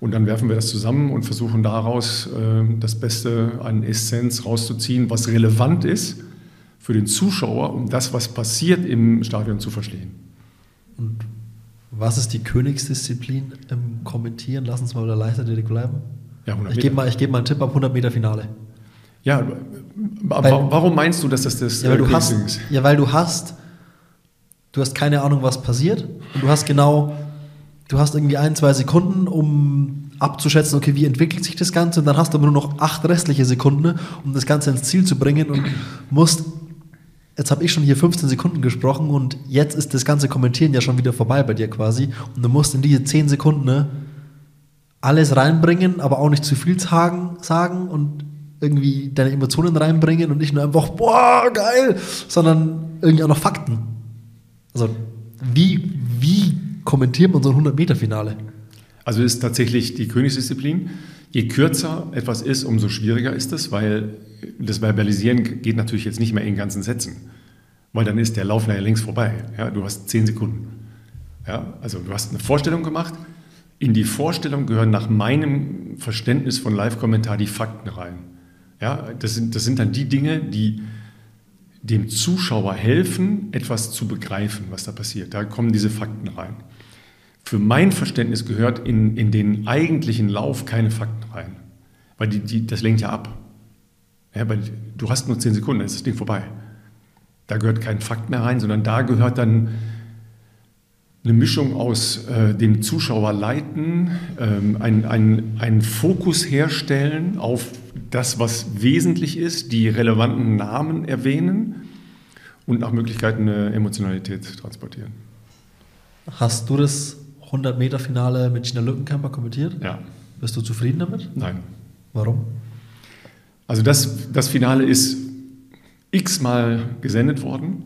Und dann werfen wir das zusammen und versuchen daraus äh, das Beste an Essenz rauszuziehen, was relevant ist für den Zuschauer, um das, was passiert im Stadion zu verstehen. Und was ist die Königsdisziplin im Kommentieren? Lass uns mal wieder Leichtathletik bleiben. Ja, 100 Ich gebe mal, geb mal einen Tipp ab 100 Meter Finale. Ja, weil, warum meinst du, dass das das ja, weil du äh, hast, ist? Ja, weil du hast, du hast keine Ahnung, was passiert und du hast genau du hast irgendwie ein, zwei Sekunden, um abzuschätzen, okay, wie entwickelt sich das Ganze und dann hast du aber nur noch acht restliche Sekunden, um das Ganze ins Ziel zu bringen und musst, jetzt habe ich schon hier 15 Sekunden gesprochen und jetzt ist das ganze Kommentieren ja schon wieder vorbei bei dir quasi und du musst in diese 10 Sekunden alles reinbringen, aber auch nicht zu viel sagen, sagen und irgendwie deine Emotionen reinbringen und nicht nur einfach, boah, geil, sondern irgendwie auch noch Fakten. Also, wie, wie kommentiert man so ein 100-Meter-Finale? Also ist tatsächlich die Königsdisziplin. Je kürzer etwas ist, umso schwieriger ist es, weil das Verbalisieren geht natürlich jetzt nicht mehr in ganzen Sätzen, weil dann ist der Lauf ja längst vorbei. Ja, du hast zehn Sekunden. Ja, also du hast eine Vorstellung gemacht. In die Vorstellung gehören nach meinem Verständnis von Live-Kommentar die Fakten rein. Ja, das sind, das sind dann die Dinge, die dem Zuschauer helfen, etwas zu begreifen, was da passiert. Da kommen diese Fakten rein. Für mein Verständnis gehört in, in den eigentlichen Lauf keine Fakten rein, weil die, die, das lenkt ja ab. Ja, weil du hast nur zehn Sekunden, dann ist das Ding vorbei. Da gehört kein Fakt mehr rein, sondern da gehört dann eine Mischung aus äh, dem Zuschauer leiten, ähm, einen ein Fokus herstellen auf das, was wesentlich ist, die relevanten Namen erwähnen und nach Möglichkeit eine Emotionalität transportieren. Hast du das 100-Meter-Finale mit Gina Lückenkämper kommentiert? Ja. Bist du zufrieden damit? Nein. Warum? Also das, das Finale ist x-mal gesendet worden.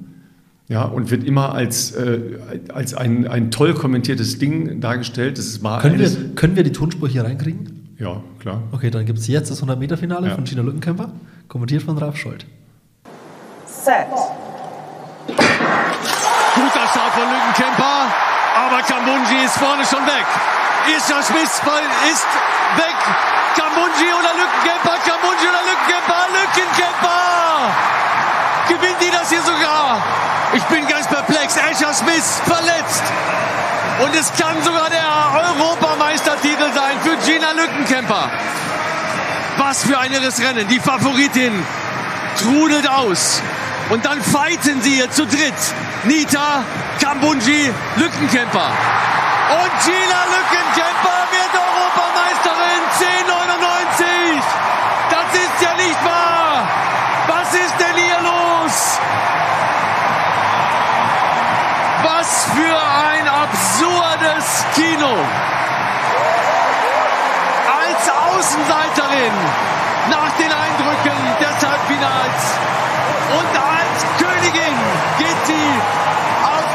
Ja, und wird immer als, äh, als ein, ein toll kommentiertes Ding dargestellt. Das war können, wir, können wir die Tonspur hier reinkriegen? Ja, klar. Okay, dann gibt es jetzt das 100-Meter-Finale ja. von Gina Lückenkämper, kommentiert von Ralf Scholz. Set. Guter Start von Lückenkämper, aber Kambunji ist vorne schon weg. Isha Smith ist weg. Kambunji oder Lückenkämper, Kambunji oder Lückenkämper, Lückenkämper! Gewinnt die das hier sogar? Ich bin ganz perplex. Asher Smith verletzt. Und es kann sogar der Europameistertitel sein für Gina Lückenkämper. Was für ein irres Rennen. Die Favoritin trudelt aus. Und dann fighten sie hier zu dritt. Nita, Kambunji, Lückenkämper. Und Gina Lückenkämper wird Europameisterin 1099. Das ist ja nicht wahr. Was ist denn hier los? Was für ein absurdes Kino. Als Außenseiterin nach den Eindrücken des Halbfinals und als Königin geht sie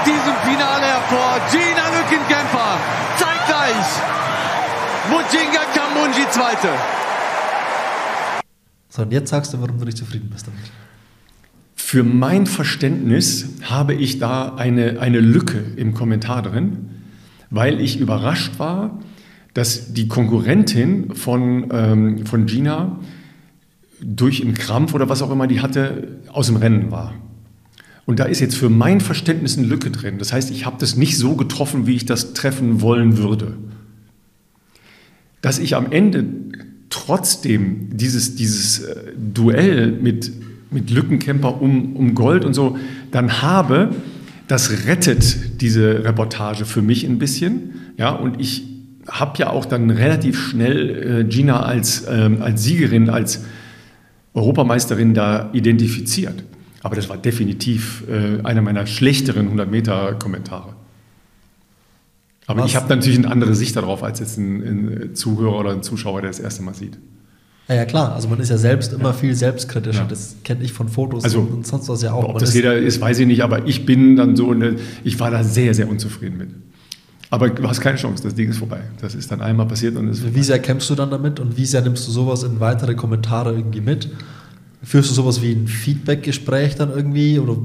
diesem Finale hervor. Gina Lückenkämpfer zeitgleich. Mujinga Kamunji Zweite. So, und jetzt sagst du, warum du nicht zufrieden bist damit. Für mein Verständnis habe ich da eine, eine Lücke im Kommentar drin, weil ich überrascht war, dass die Konkurrentin von, ähm, von Gina durch einen Krampf oder was auch immer die hatte, aus dem Rennen war. Und da ist jetzt für mein Verständnis eine Lücke drin. Das heißt, ich habe das nicht so getroffen, wie ich das treffen wollen würde. Dass ich am Ende trotzdem dieses, dieses äh, Duell mit mit Lückenkämper um, um Gold und so dann habe, das rettet diese Reportage für mich ein bisschen. Ja, und ich habe ja auch dann relativ schnell äh, Gina als, ähm, als Siegerin, als Europameisterin da identifiziert. Aber das war definitiv äh, einer meiner schlechteren 100-Meter-Kommentare. Aber Was? ich habe natürlich eine andere Sicht darauf als jetzt ein, ein Zuhörer oder ein Zuschauer, der das erste Mal sieht. Ja, ja, klar. Also man ist ja selbst immer viel selbstkritischer. Ja. Das kenne ich von Fotos also, und sonst was ja auch. Ob man das jeder ist, weiß ich nicht, aber ich bin dann so, eine, ich war da sehr, sehr unzufrieden mit. Aber du hast keine Chance, das Ding ist vorbei. Das ist dann einmal passiert und ist Wie sehr kämpfst du dann damit und wie sehr nimmst du sowas in weitere Kommentare irgendwie mit? Führst du sowas wie ein Feedback-Gespräch dann irgendwie? Oder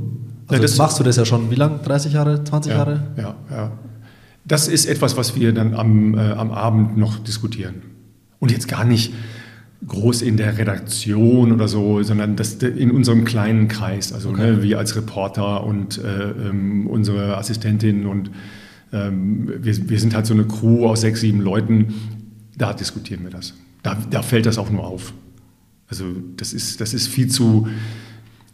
also ja, das machst du das ja schon, wie lange? 30 Jahre, 20 ja, Jahre? Ja, ja. Das ist etwas, was wir dann am, äh, am Abend noch diskutieren. Und jetzt gar nicht groß in der Redaktion oder so, sondern das in unserem kleinen Kreis. Also okay. ne, wir als Reporter und äh, ähm, unsere Assistentin und ähm, wir, wir sind halt so eine Crew aus sechs, sieben Leuten. Da diskutieren wir das. Da, da fällt das auch nur auf. Also das ist, das ist viel zu,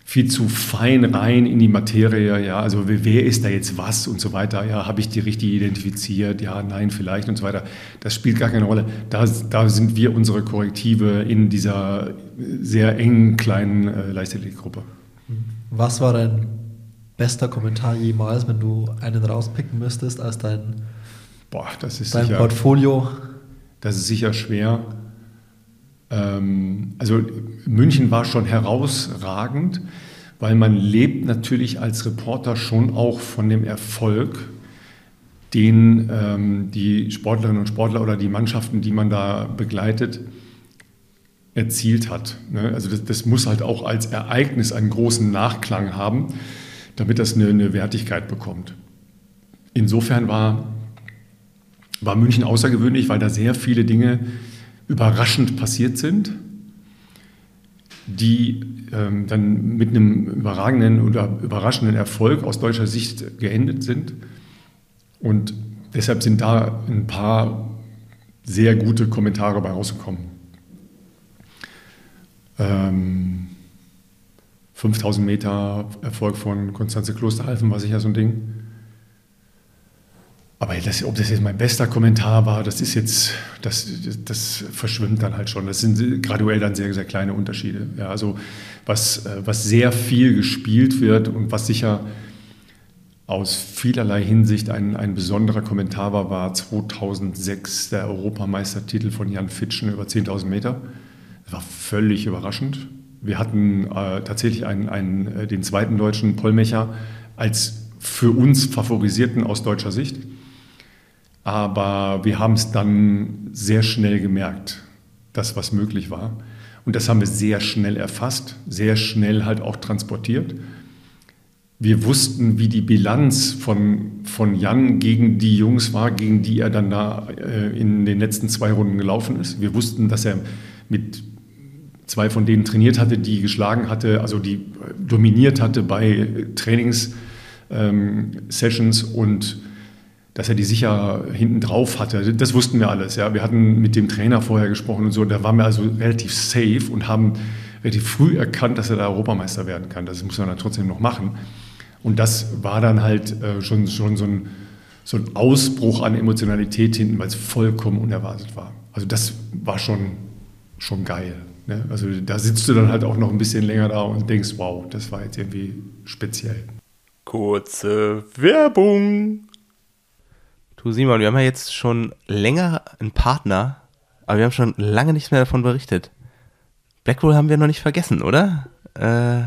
viel zu fein rein in die Materie, ja, also wer ist da jetzt was und so weiter, ja, habe ich die richtig identifiziert, ja, nein, vielleicht und so weiter. Das spielt gar keine Rolle. Da, da sind wir unsere Korrektive in dieser sehr engen, kleinen äh, Leichtathletikgruppe. Was war dein bester Kommentar jemals, wenn du einen rauspicken müsstest als dein, Boah, das ist dein sicher, Portfolio? Das ist sicher schwer. Ähm, also München war schon herausragend, weil man lebt natürlich als Reporter schon auch von dem Erfolg. den ähm, die Sportlerinnen und Sportler oder die Mannschaften, die man da begleitet, erzielt hat. Ne? Also das, das, muss halt auch als Ereignis einen großen Nachklang haben, damit das eine, eine Wertigkeit bekommt. Insofern war, war München außergewöhnlich, weil da sehr viele Dinge überraschend passiert sind, die ähm, dann mit einem überragenden oder überraschenden Erfolg aus deutscher Sicht geendet sind. Und deshalb sind da ein paar sehr gute Kommentare bei rausgekommen. Ähm, 5000 Meter Erfolg von Konstanze Klosterhalfen war sicher so ein Ding. Aber das, ob das jetzt mein bester Kommentar war, das ist jetzt, das, das verschwimmt dann halt schon. Das sind graduell dann sehr, sehr kleine Unterschiede. Ja, also was, äh, was sehr viel gespielt wird und was sicher aus vielerlei Hinsicht ein, ein besonderer Kommentar war, war 2006 der Europameistertitel von Jan Fitschen über 10.000 Meter. Das war völlig überraschend. Wir hatten äh, tatsächlich einen, einen, äh, den zweiten deutschen Pollmecher als für uns favorisierten aus deutscher Sicht. Aber wir haben es dann sehr schnell gemerkt, dass was möglich war. Und das haben wir sehr schnell erfasst, sehr schnell halt auch transportiert. Wir wussten, wie die Bilanz von, von Jan gegen die Jungs war, gegen die er dann da äh, in den letzten zwei Runden gelaufen ist. Wir wussten, dass er mit zwei von denen trainiert hatte, die geschlagen hatte, also die dominiert hatte bei Trainingssessions ähm, und dass er die sicher hinten drauf hatte. Das wussten wir alles. Ja. Wir hatten mit dem Trainer vorher gesprochen und so. Da waren wir also relativ safe und haben relativ früh erkannt, dass er da Europameister werden kann. Das muss man dann trotzdem noch machen. Und das war dann halt äh, schon, schon so, ein, so ein Ausbruch an Emotionalität hinten, weil es vollkommen unerwartet war. Also das war schon, schon geil. Ne? Also da sitzt du dann halt auch noch ein bisschen länger da und denkst, wow, das war jetzt irgendwie speziell. Kurze Werbung. Du Simon, wir haben ja jetzt schon länger einen Partner, aber wir haben schon lange nichts mehr davon berichtet. Blackroll haben wir noch nicht vergessen, oder? Äh,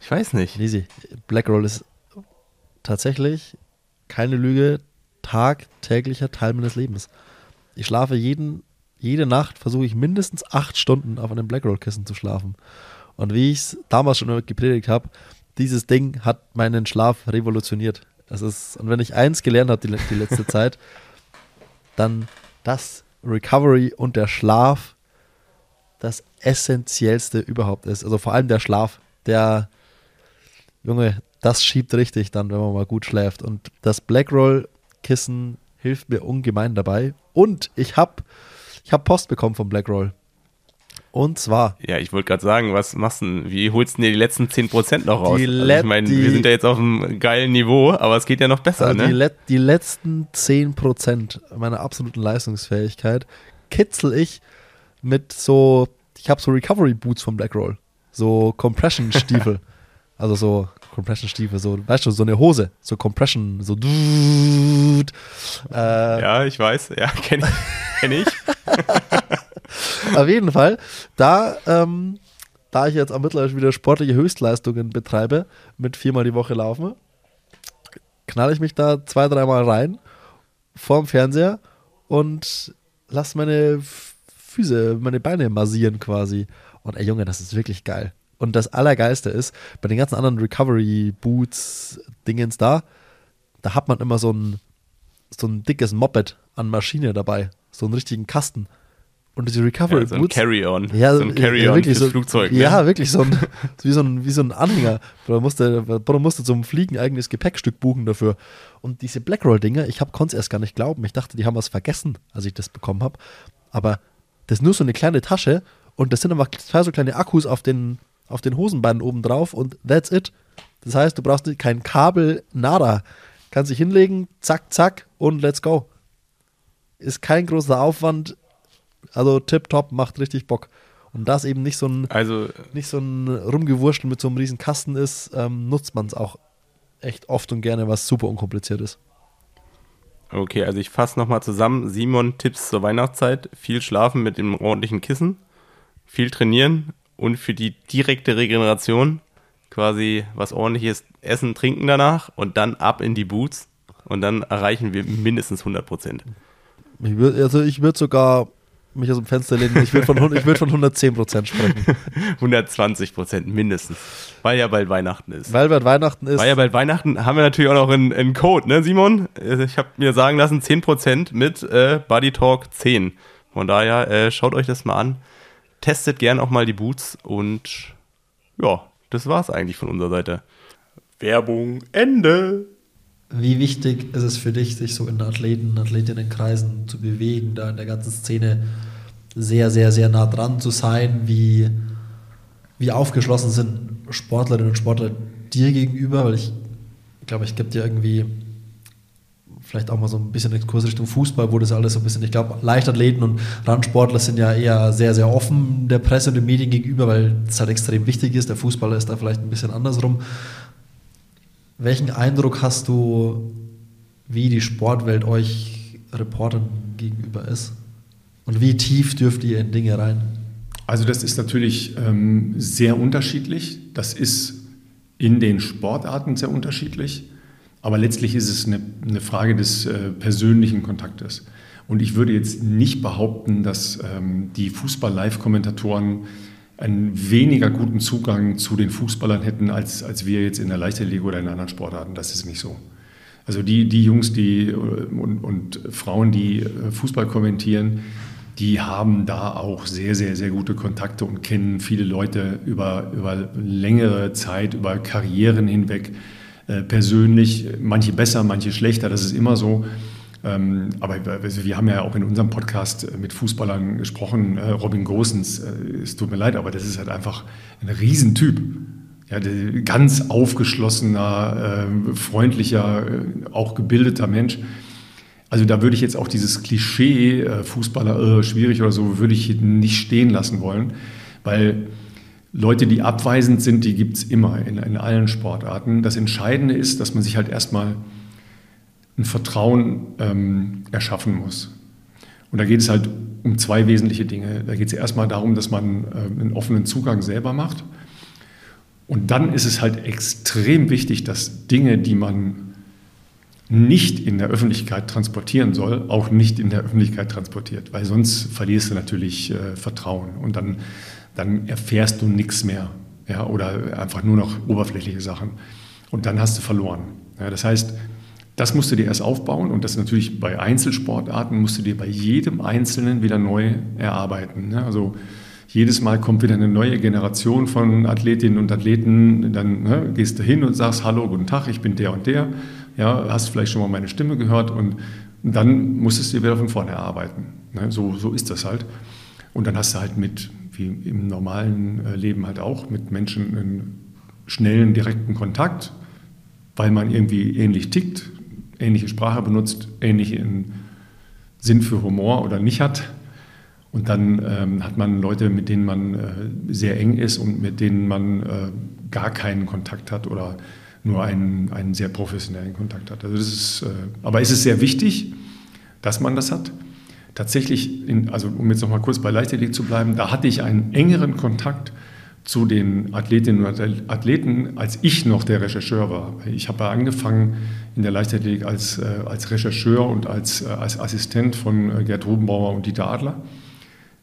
ich weiß nicht. Easy. Blackroll ist tatsächlich keine Lüge, tagtäglicher Teil meines Lebens. Ich schlafe jeden, jede Nacht, versuche ich mindestens acht Stunden auf einem Blackroll-Kissen zu schlafen. Und wie ich es damals schon gepredigt habe, dieses Ding hat meinen Schlaf revolutioniert. Das ist, und wenn ich eins gelernt habe die, die letzte *laughs* Zeit, dann das Recovery und der Schlaf das Essentiellste überhaupt ist. Also vor allem der Schlaf, der, Junge, das schiebt richtig dann, wenn man mal gut schläft. Und das Blackroll-Kissen hilft mir ungemein dabei. Und ich habe ich hab Post bekommen vom Blackroll. Und zwar. Ja, ich wollte gerade sagen, was machst du denn? Wie holst du dir die letzten 10% noch raus? Also ich meine, wir sind ja jetzt auf einem geilen Niveau, aber es geht ja noch besser, also ne? Die, le die letzten 10% meiner absoluten Leistungsfähigkeit kitzel ich mit so, ich habe so Recovery Boots vom Blackroll. So Compression Stiefel. *laughs* also so Compression Stiefel, so, weißt du, so eine Hose, so Compression, so. Äh, ja, ich weiß, ja, kenne ich. Kenn ich. *laughs* *laughs* Auf jeden Fall, da, ähm, da ich jetzt am mittlerweile wieder sportliche Höchstleistungen betreibe, mit viermal die Woche laufen, knall ich mich da zwei, dreimal rein vorm Fernseher und lass meine Füße, meine Beine massieren quasi. Und ey Junge, das ist wirklich geil. Und das Allergeilste ist, bei den ganzen anderen Recovery-Boots-Dingens da, da hat man immer so ein, so ein dickes Moped an Maschine dabei. So einen richtigen Kasten. Und diese Recovery ja, so ein Carry-on. Ja, so ein Carry-on ja, fürs so, Flugzeug. Ne? Ja, wirklich so ein, *laughs* wie, so ein, wie so ein Anhänger. Man musste, man musste zum Fliegen eigenes Gepäckstück buchen dafür. Und diese Blackroll-Dinger, ich konnte es erst gar nicht glauben. Ich dachte, die haben was vergessen, als ich das bekommen habe. Aber das ist nur so eine kleine Tasche und das sind einfach zwei so kleine Akkus auf den, auf den Hosenbeinen oben drauf und that's it. Das heißt, du brauchst kein Kabel, nada. Kannst dich hinlegen, zack, zack und let's go. Ist kein großer Aufwand, also tipptopp, macht richtig Bock. Und da es eben nicht so ein, also, nicht so ein Rumgewurschtel mit so einem riesen Kasten ist, ähm, nutzt man es auch echt oft und gerne, was super unkompliziert ist. Okay, also ich fasse nochmal zusammen. Simon, Tipps zur Weihnachtszeit. Viel schlafen mit dem ordentlichen Kissen, viel trainieren und für die direkte Regeneration quasi was ordentliches essen, trinken danach und dann ab in die Boots und dann erreichen wir mindestens 100 Prozent. Also ich würde sogar mich aus dem Fenster lehnen. Ich würde von, ich würd von 110 Prozent sprechen. *laughs* 120 Prozent mindestens. Weil ja bald Weihnachten ist. Weil bald Weihnachten ist. Weil ja bald Weihnachten haben wir natürlich auch noch einen, einen Code, ne, Simon? Also Ich habe mir sagen lassen, 10% mit äh, Buddy Talk 10. Von daher, äh, schaut euch das mal an. Testet gern auch mal die Boots und ja, das war's eigentlich von unserer Seite. Werbung, Ende. Wie wichtig ist es für dich, sich so in Athleten, Athletinnenkreisen zu bewegen, da in der ganzen Szene sehr, sehr, sehr nah dran zu sein? Wie, wie aufgeschlossen sind Sportlerinnen und Sportler dir gegenüber? Weil ich glaube, ich gebe dir irgendwie vielleicht auch mal so ein bisschen Exkurs Richtung Fußball, wo das alles so ein bisschen, ich glaube, Leichtathleten und Randsportler sind ja eher sehr, sehr offen der Presse und den Medien gegenüber, weil es halt extrem wichtig ist. Der Fußballer ist da vielleicht ein bisschen andersrum. Welchen Eindruck hast du, wie die Sportwelt euch Reportern gegenüber ist? Und wie tief dürft ihr in Dinge rein? Also das ist natürlich ähm, sehr unterschiedlich. Das ist in den Sportarten sehr unterschiedlich. Aber letztlich ist es eine, eine Frage des äh, persönlichen Kontaktes. Und ich würde jetzt nicht behaupten, dass ähm, die Fußball-Live-Kommentatoren einen weniger guten Zugang zu den Fußballern hätten, als, als wir jetzt in der Leichtathletik oder in anderen Sportarten. Das ist nicht so. Also die, die Jungs die, äh, und, und Frauen, die äh, Fußball kommentieren, die haben da auch sehr, sehr, sehr gute Kontakte und kennen viele Leute über, über längere Zeit, über Karrieren hinweg äh, persönlich. Manche besser, manche schlechter, das ist immer so. Ähm, aber also wir haben ja auch in unserem Podcast mit Fußballern gesprochen. Äh, Robin Gosens, äh, es tut mir leid, aber das ist halt einfach ein Riesentyp. Ja, ganz aufgeschlossener, äh, freundlicher, äh, auch gebildeter Mensch. Also da würde ich jetzt auch dieses Klischee, äh, Fußballer äh, schwierig oder so, würde ich nicht stehen lassen wollen, weil Leute, die abweisend sind, die gibt es immer in, in allen Sportarten. Das Entscheidende ist, dass man sich halt erstmal ein Vertrauen ähm, erschaffen muss. Und da geht es halt um zwei wesentliche Dinge. Da geht es erstmal darum, dass man äh, einen offenen Zugang selber macht. Und dann ist es halt extrem wichtig, dass Dinge, die man nicht in der Öffentlichkeit transportieren soll, auch nicht in der Öffentlichkeit transportiert, weil sonst verlierst du natürlich äh, Vertrauen und dann, dann erfährst du nichts mehr ja, oder einfach nur noch oberflächliche Sachen und dann hast du verloren. Ja, das heißt, das musst du dir erst aufbauen und das natürlich bei Einzelsportarten musst du dir bei jedem Einzelnen wieder neu erarbeiten. Ne? Also jedes Mal kommt wieder eine neue Generation von Athletinnen und Athleten, dann ne, gehst du hin und sagst, hallo, guten Tag, ich bin der und der ja, hast vielleicht schon mal meine Stimme gehört und dann musstest du dir wieder von vorne erarbeiten. Ne? So, so ist das halt. Und dann hast du halt mit, wie im normalen äh, Leben halt auch, mit Menschen einen schnellen, direkten Kontakt, weil man irgendwie ähnlich tickt, ähnliche Sprache benutzt, ähnlichen Sinn für Humor oder nicht hat. Und dann ähm, hat man Leute, mit denen man äh, sehr eng ist und mit denen man äh, gar keinen Kontakt hat oder nur einen, einen sehr professionellen Kontakt hat. Also das ist, äh, aber es ist sehr wichtig, dass man das hat. Tatsächlich, in, also um jetzt noch mal kurz bei Leichtathletik zu bleiben, da hatte ich einen engeren Kontakt zu den Athletinnen und Athleten, als ich noch der Rechercheur war. Ich habe angefangen in der Leichtathletik als, äh, als Rechercheur und als, äh, als Assistent von Gerd Rubenbauer und Dieter Adler,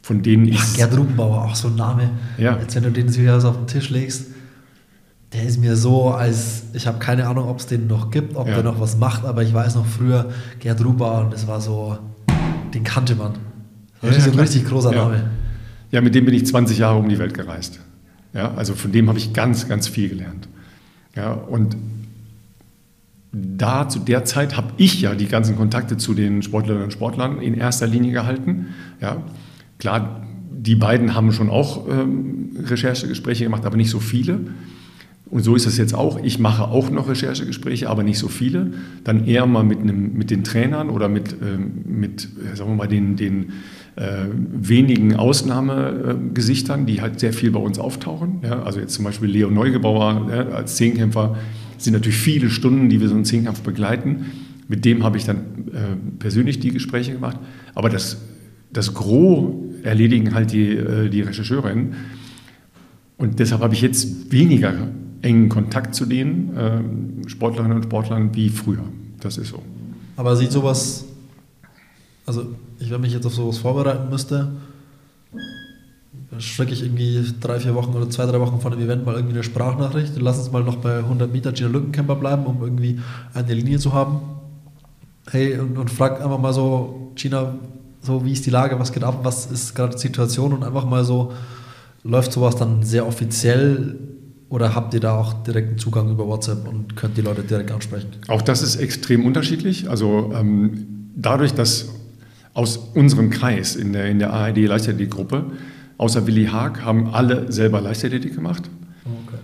von denen ich... Ach, Gerd Rubenbauer, auch so ein Name. Ja. Jetzt, wenn du den wieder so auf den Tisch legst, der ist mir so, als ich habe keine Ahnung, ob es den noch gibt, ob Ja. der noch was macht, aber ich weiß noch früher, Gerd Rubenbauer, und das war so, den kannte man. Das Ja, ist ja, ein richtig großer. Name. Ja, mit dem bin ich 20 Jahre um die Welt gereist. Ja, also von dem habe ich ganz, ganz viel gelernt. Ja, und da zu der Zeit habe ich ja die ganzen Kontakte zu den Sportlerinnen und Sportlern in erster Linie gehalten. Ja, klar, die beiden haben schon auch ähm, Recherchegespräche gemacht, aber nicht so viele. Und so ist es jetzt auch. Ich mache auch noch Recherchegespräche, aber nicht so viele. Dann eher mal mit, einem, mit den Trainern oder mit, ähm, mit äh, sagen wir mal, den, den äh, wenigen Ausnahmegesichtern, die halt sehr viel bei uns auftauchen. Ja, also jetzt zum Beispiel Leo Neugebauer ja, als Zehnkämpfer sind natürlich viele Stunden, die wir so einen Zehnkampf begleiten. Mit dem habe ich dann äh, persönlich die Gespräche gemacht. Aber das, das Gros erledigen halt die, äh, die Rechercheurinnen. Und deshalb habe ich jetzt weniger engen Kontakt zu den ähm, Sportlerinnen und Sportlern wie früher. Das ist so. Aber sieht sowas, also ich, wenn mich jetzt auf sowas vorbereiten müsste, schrecke ich irgendwie drei, vier Wochen oder zwei, drei Wochen vor dem Event mal irgendwie eine Sprachnachricht. Lass uns mal noch bei 100 Meter Gina Lückencamper bleiben, um irgendwie eine Linie zu haben. Hey, und, und frag einfach mal so, Gina, so wie ist die Lage, was geht ab, was ist gerade die Situation und einfach mal so, läuft sowas dann sehr offiziell oder habt ihr da auch direkten Zugang über WhatsApp und könnt die Leute direkt ansprechen? Auch das ist extrem unterschiedlich. Also ähm, dadurch, dass aus unserem Kreis in der, in der ARD Leichtathletik-Gruppe, außer Willi Haag, haben alle selber Leichtathletik gemacht. Okay.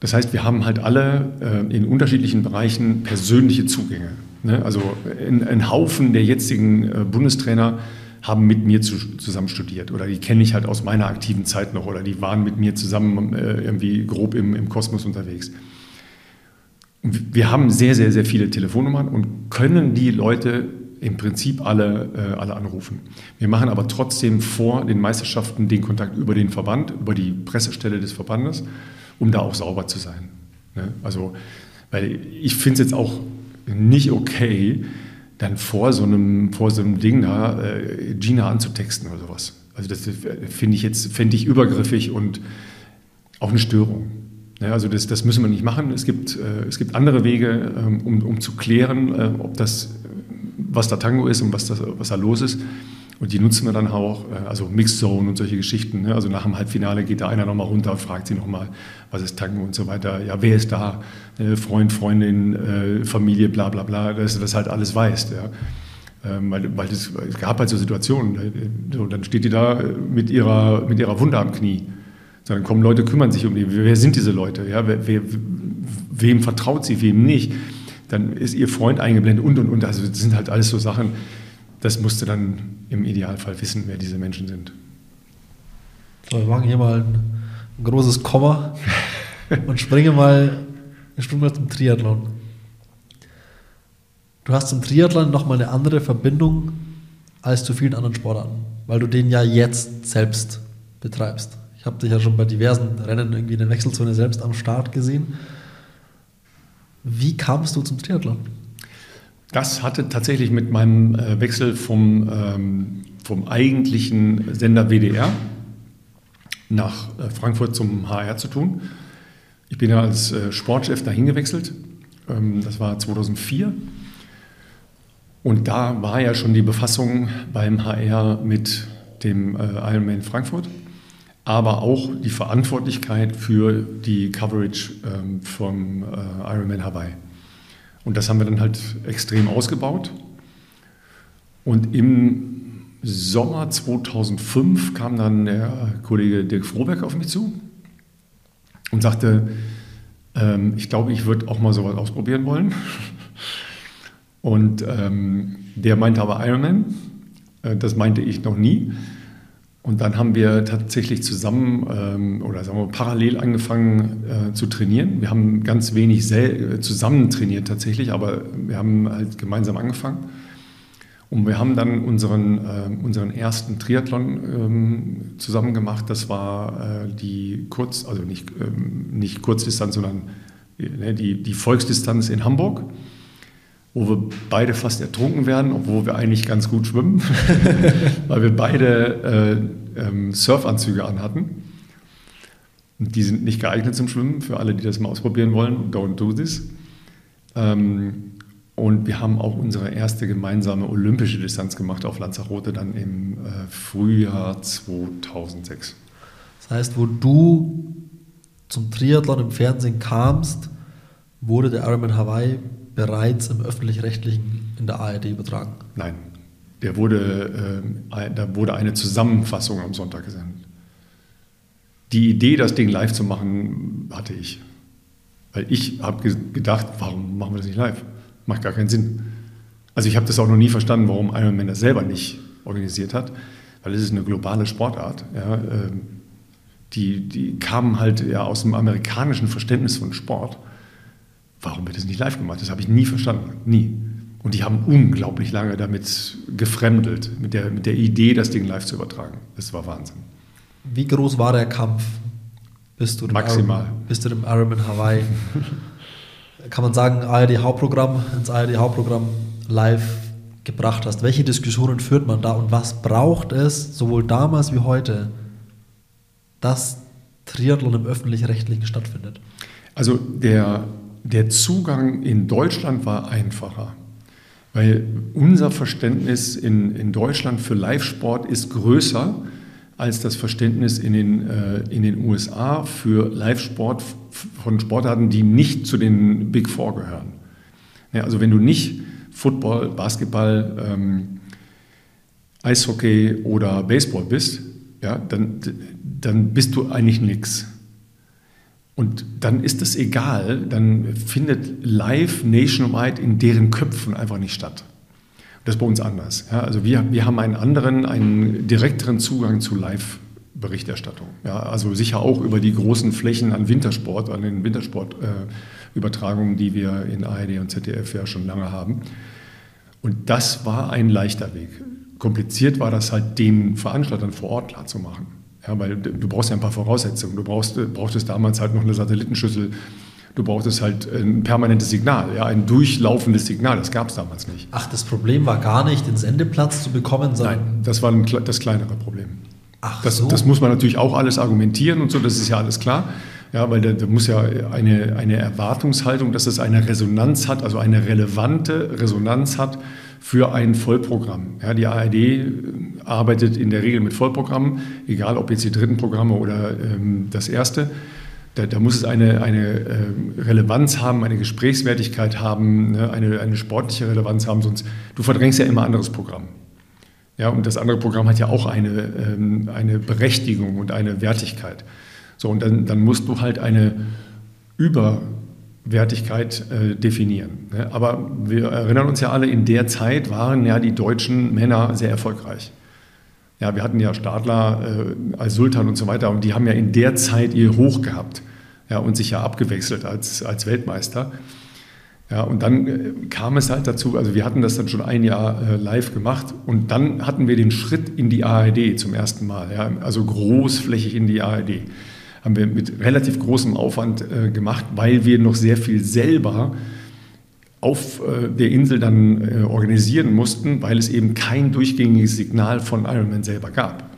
Das heißt, wir haben halt alle äh, in unterschiedlichen Bereichen persönliche Zugänge. Ne? Also ein, ein, Haufen der jetzigen äh, Bundestrainer haben mit mir zu, zusammen studiert oder die kenne ich halt aus meiner aktiven Zeit noch oder die waren mit mir zusammen äh, irgendwie grob im, im Kosmos unterwegs. Wir haben sehr, sehr, sehr viele Telefonnummern und können die Leute im Prinzip alle, äh, alle anrufen. Wir machen aber trotzdem vor den Meisterschaften den Kontakt über den Verband, über die Pressestelle des Verbandes, um da auch sauber zu sein. Ne? Also, weil ich finde es jetzt auch nicht okay, dann vor so einem, vor so einem Ding da äh, Gina anzutexten oder sowas. Also das finde ich jetzt, fände ich übergriffig und auch eine Störung. Ja, also das, das müssen wir nicht machen. Es gibt, äh, es gibt andere Wege, ähm, um, um zu klären, äh, ob das, was da Tango ist und was, das, was da los ist. Und die nutzen wir dann auch, äh, also Mixed Zone und solche Geschichten. Ne? Also nach dem Halbfinale geht da einer nochmal runter und fragt sie nochmal, was ist Tango und so weiter. Ja, wer ist da? Äh, Freund, Freundin, äh, Familie, bla bla bla, dass du das halt alles weißt. Ja? Ähm, weil, weil es, es gab halt so Situationen. So, dann steht die da mit ihrer, mit ihrer Wunde am Knie. Dann kommen Leute, kümmern sich um die. Wer sind diese Leute? Ja? Wer, wer, wem vertraut sie, wem nicht? Dann ist ihr Freund eingeblendet und und und. Also das sind halt alles so Sachen das musste dann im Idealfall wissen, wer diese Menschen sind. So, wir machen hier mal ein, ein großes Komma *laughs* und springen mal eine Stunde zum Triathlon. Du hast zum Triathlon nochmal eine andere Verbindung als zu vielen anderen Sportarten, weil du den ja jetzt selbst betreibst. Ich habe dich ja schon bei diversen Rennen irgendwie in der Wechselzone selbst am Start gesehen. Wie kamst du zum Triathlon? Das hatte tatsächlich mit meinem äh, Wechsel vom, ähm, vom eigentlichen Sender WDR nach äh, Frankfurt zum HR zu tun. Ich bin ja als äh, Sportchef dahin gewechselt. Ähm, das war 2004. Und da war ja schon die Befassung beim HR mit dem Ironman Frankfurt, aber auch die Verantwortlichkeit für die Coverage ähm, vom Ironman Hawaii. Und das haben wir dann halt extrem ausgebaut. Und im Sommer 2005 kam dann der Kollege Dirk Froberg auf mich zu und sagte, ähm, ich glaube, ich würde auch mal sowas ausprobieren wollen. *laughs* Und ähm, der meinte aber Ironman, äh, das meinte ich noch nie. Und dann haben wir tatsächlich zusammen ähm, oder sagen wir parallel angefangen äh, zu trainieren. Wir haben ganz wenig äh, zusammen trainiert tatsächlich, aber wir haben halt gemeinsam angefangen. Und wir haben dann unseren, äh, unseren ersten Triathlon ähm, zusammen gemacht. Das war äh, die Kurz, also nicht, ähm, nicht Kurzdistanz, sondern äh, die, die Volksdistanz in Hamburg wo wir beide fast ertrunken werden, obwohl wir eigentlich ganz gut schwimmen, *laughs* weil wir beide äh, ähm, Surfanzüge anhatten. Und die sind nicht geeignet zum Schwimmen, für alle, die das mal ausprobieren wollen. Don't do this. Ähm, und wir haben auch unsere erste gemeinsame olympische Distanz gemacht auf Lanzarote dann im äh, Frühjahr 2006. Das heißt, wo du zum Triathlon im Fernsehen kamst, wurde der Ironman Hawaii bereits im öffentlich-rechtlichen in der ARD übertragen? Nein, der wurde, äh, da wurde eine Zusammenfassung am Sonntag gesendet. Die Idee, das Ding live zu machen, hatte ich. Weil ich habe gedacht, warum machen wir das nicht live? Macht gar keinen Sinn. Also ich habe das auch noch nie verstanden, warum Ironman das selber nicht organisiert hat, weil es ist eine globale Sportart. Ja, äh, die, die kamen halt ja aus dem amerikanischen Verständnis von Sport warum wird das nicht live gemacht? Das habe ich nie verstanden. Nie. Und die haben unglaublich lange damit gefremdelt, mit der, mit der Idee, das Ding live zu übertragen. Das war Wahnsinn. Wie groß war der Kampf? Bist du Maximal. Iron, bist du dem Ironman Hawaii? *laughs* Kann man sagen, ARD Hauptprogramm, ins ARD Hauptprogramm live gebracht hast. Welche Diskussionen führt man da und was braucht es sowohl damals wie heute, dass Triathlon im öffentlich-rechtlichen stattfindet? Also der, der Zugang in Deutschland war einfacher. Weil unser Verständnis in, in Deutschland für Live-Sport ist größer als das Verständnis in den, äh, in den USA für Live-Sport von Sportarten, die nicht zu den Big Four gehören. Ja, also wenn du nicht Football, Basketball, ähm, Eishockey oder Baseball bist, ja, dann, dann bist du eigentlich nichts. Und dann ist es egal, dann findet live nationwide in deren Köpfen einfach nicht statt. Das ist bei uns anders. Ja, also wir, wir haben einen anderen, einen direkteren Zugang zu Live-Berichterstattung. Ja, also sicher auch über die großen Flächen an Wintersport, an den Wintersportübertragungen, äh, die wir in ARD und ZDF ja schon lange haben. Und das war ein leichter Weg. Kompliziert war das halt, den Veranstaltern vor Ort klar zu machen. Ja, weil du brauchst ja ein paar Voraussetzungen. Du brauchst, brauchtest damals halt noch eine Satellitenschüssel. Du brauchtest halt ein permanentes Signal, ja, ein durchlaufendes Signal. Das gab es damals nicht. Ach, das Problem war gar nicht, den Sendeplatz zu bekommen, sondern. Nein, das war ein, das kleinere Problem. Ach das, so. das muss man natürlich auch alles argumentieren und so, das ist ja alles klar. Ja, weil da, da muss ja eine, eine Erwartungshaltung, dass es eine Resonanz hat, also eine relevante Resonanz hat für ein Vollprogramm. Ja, die ARD äh, arbeitet in der Regel mit Vollprogrammen, egal ob jetzt die dritten Programme oder ähm, das erste. Da, da, muss es eine, eine äh, Relevanz haben, eine Gesprächswertigkeit haben, ne, eine, eine sportliche Relevanz haben, sonst du verdrängst ja immer anderes Programm. Ja, und das andere Programm hat ja auch eine, ähm, eine Berechtigung und eine Wertigkeit. So, und dann, dann musst du halt eine über Wertigkeit äh, definieren. Ne? Aber wir erinnern uns ja alle, in der Zeit waren ja die deutschen Männer sehr erfolgreich. Ja, wir hatten ja Stadler äh, als Sultan und so weiter und die haben ja in der Zeit ihr Hoch gehabt ja, und sich ja abgewechselt als, als Weltmeister. Ja, und dann äh, kam es halt dazu, also wir hatten das dann schon ein Jahr äh, live gemacht und dann hatten wir den Schritt in die ARD zum ersten Mal, ja, also großflächig in die ARD haben wir mit relativ großem Aufwand äh, gemacht, weil wir noch sehr viel selber auf äh, der Insel dann äh, organisieren mussten, weil es eben kein durchgängiges Signal von Ironman selber gab.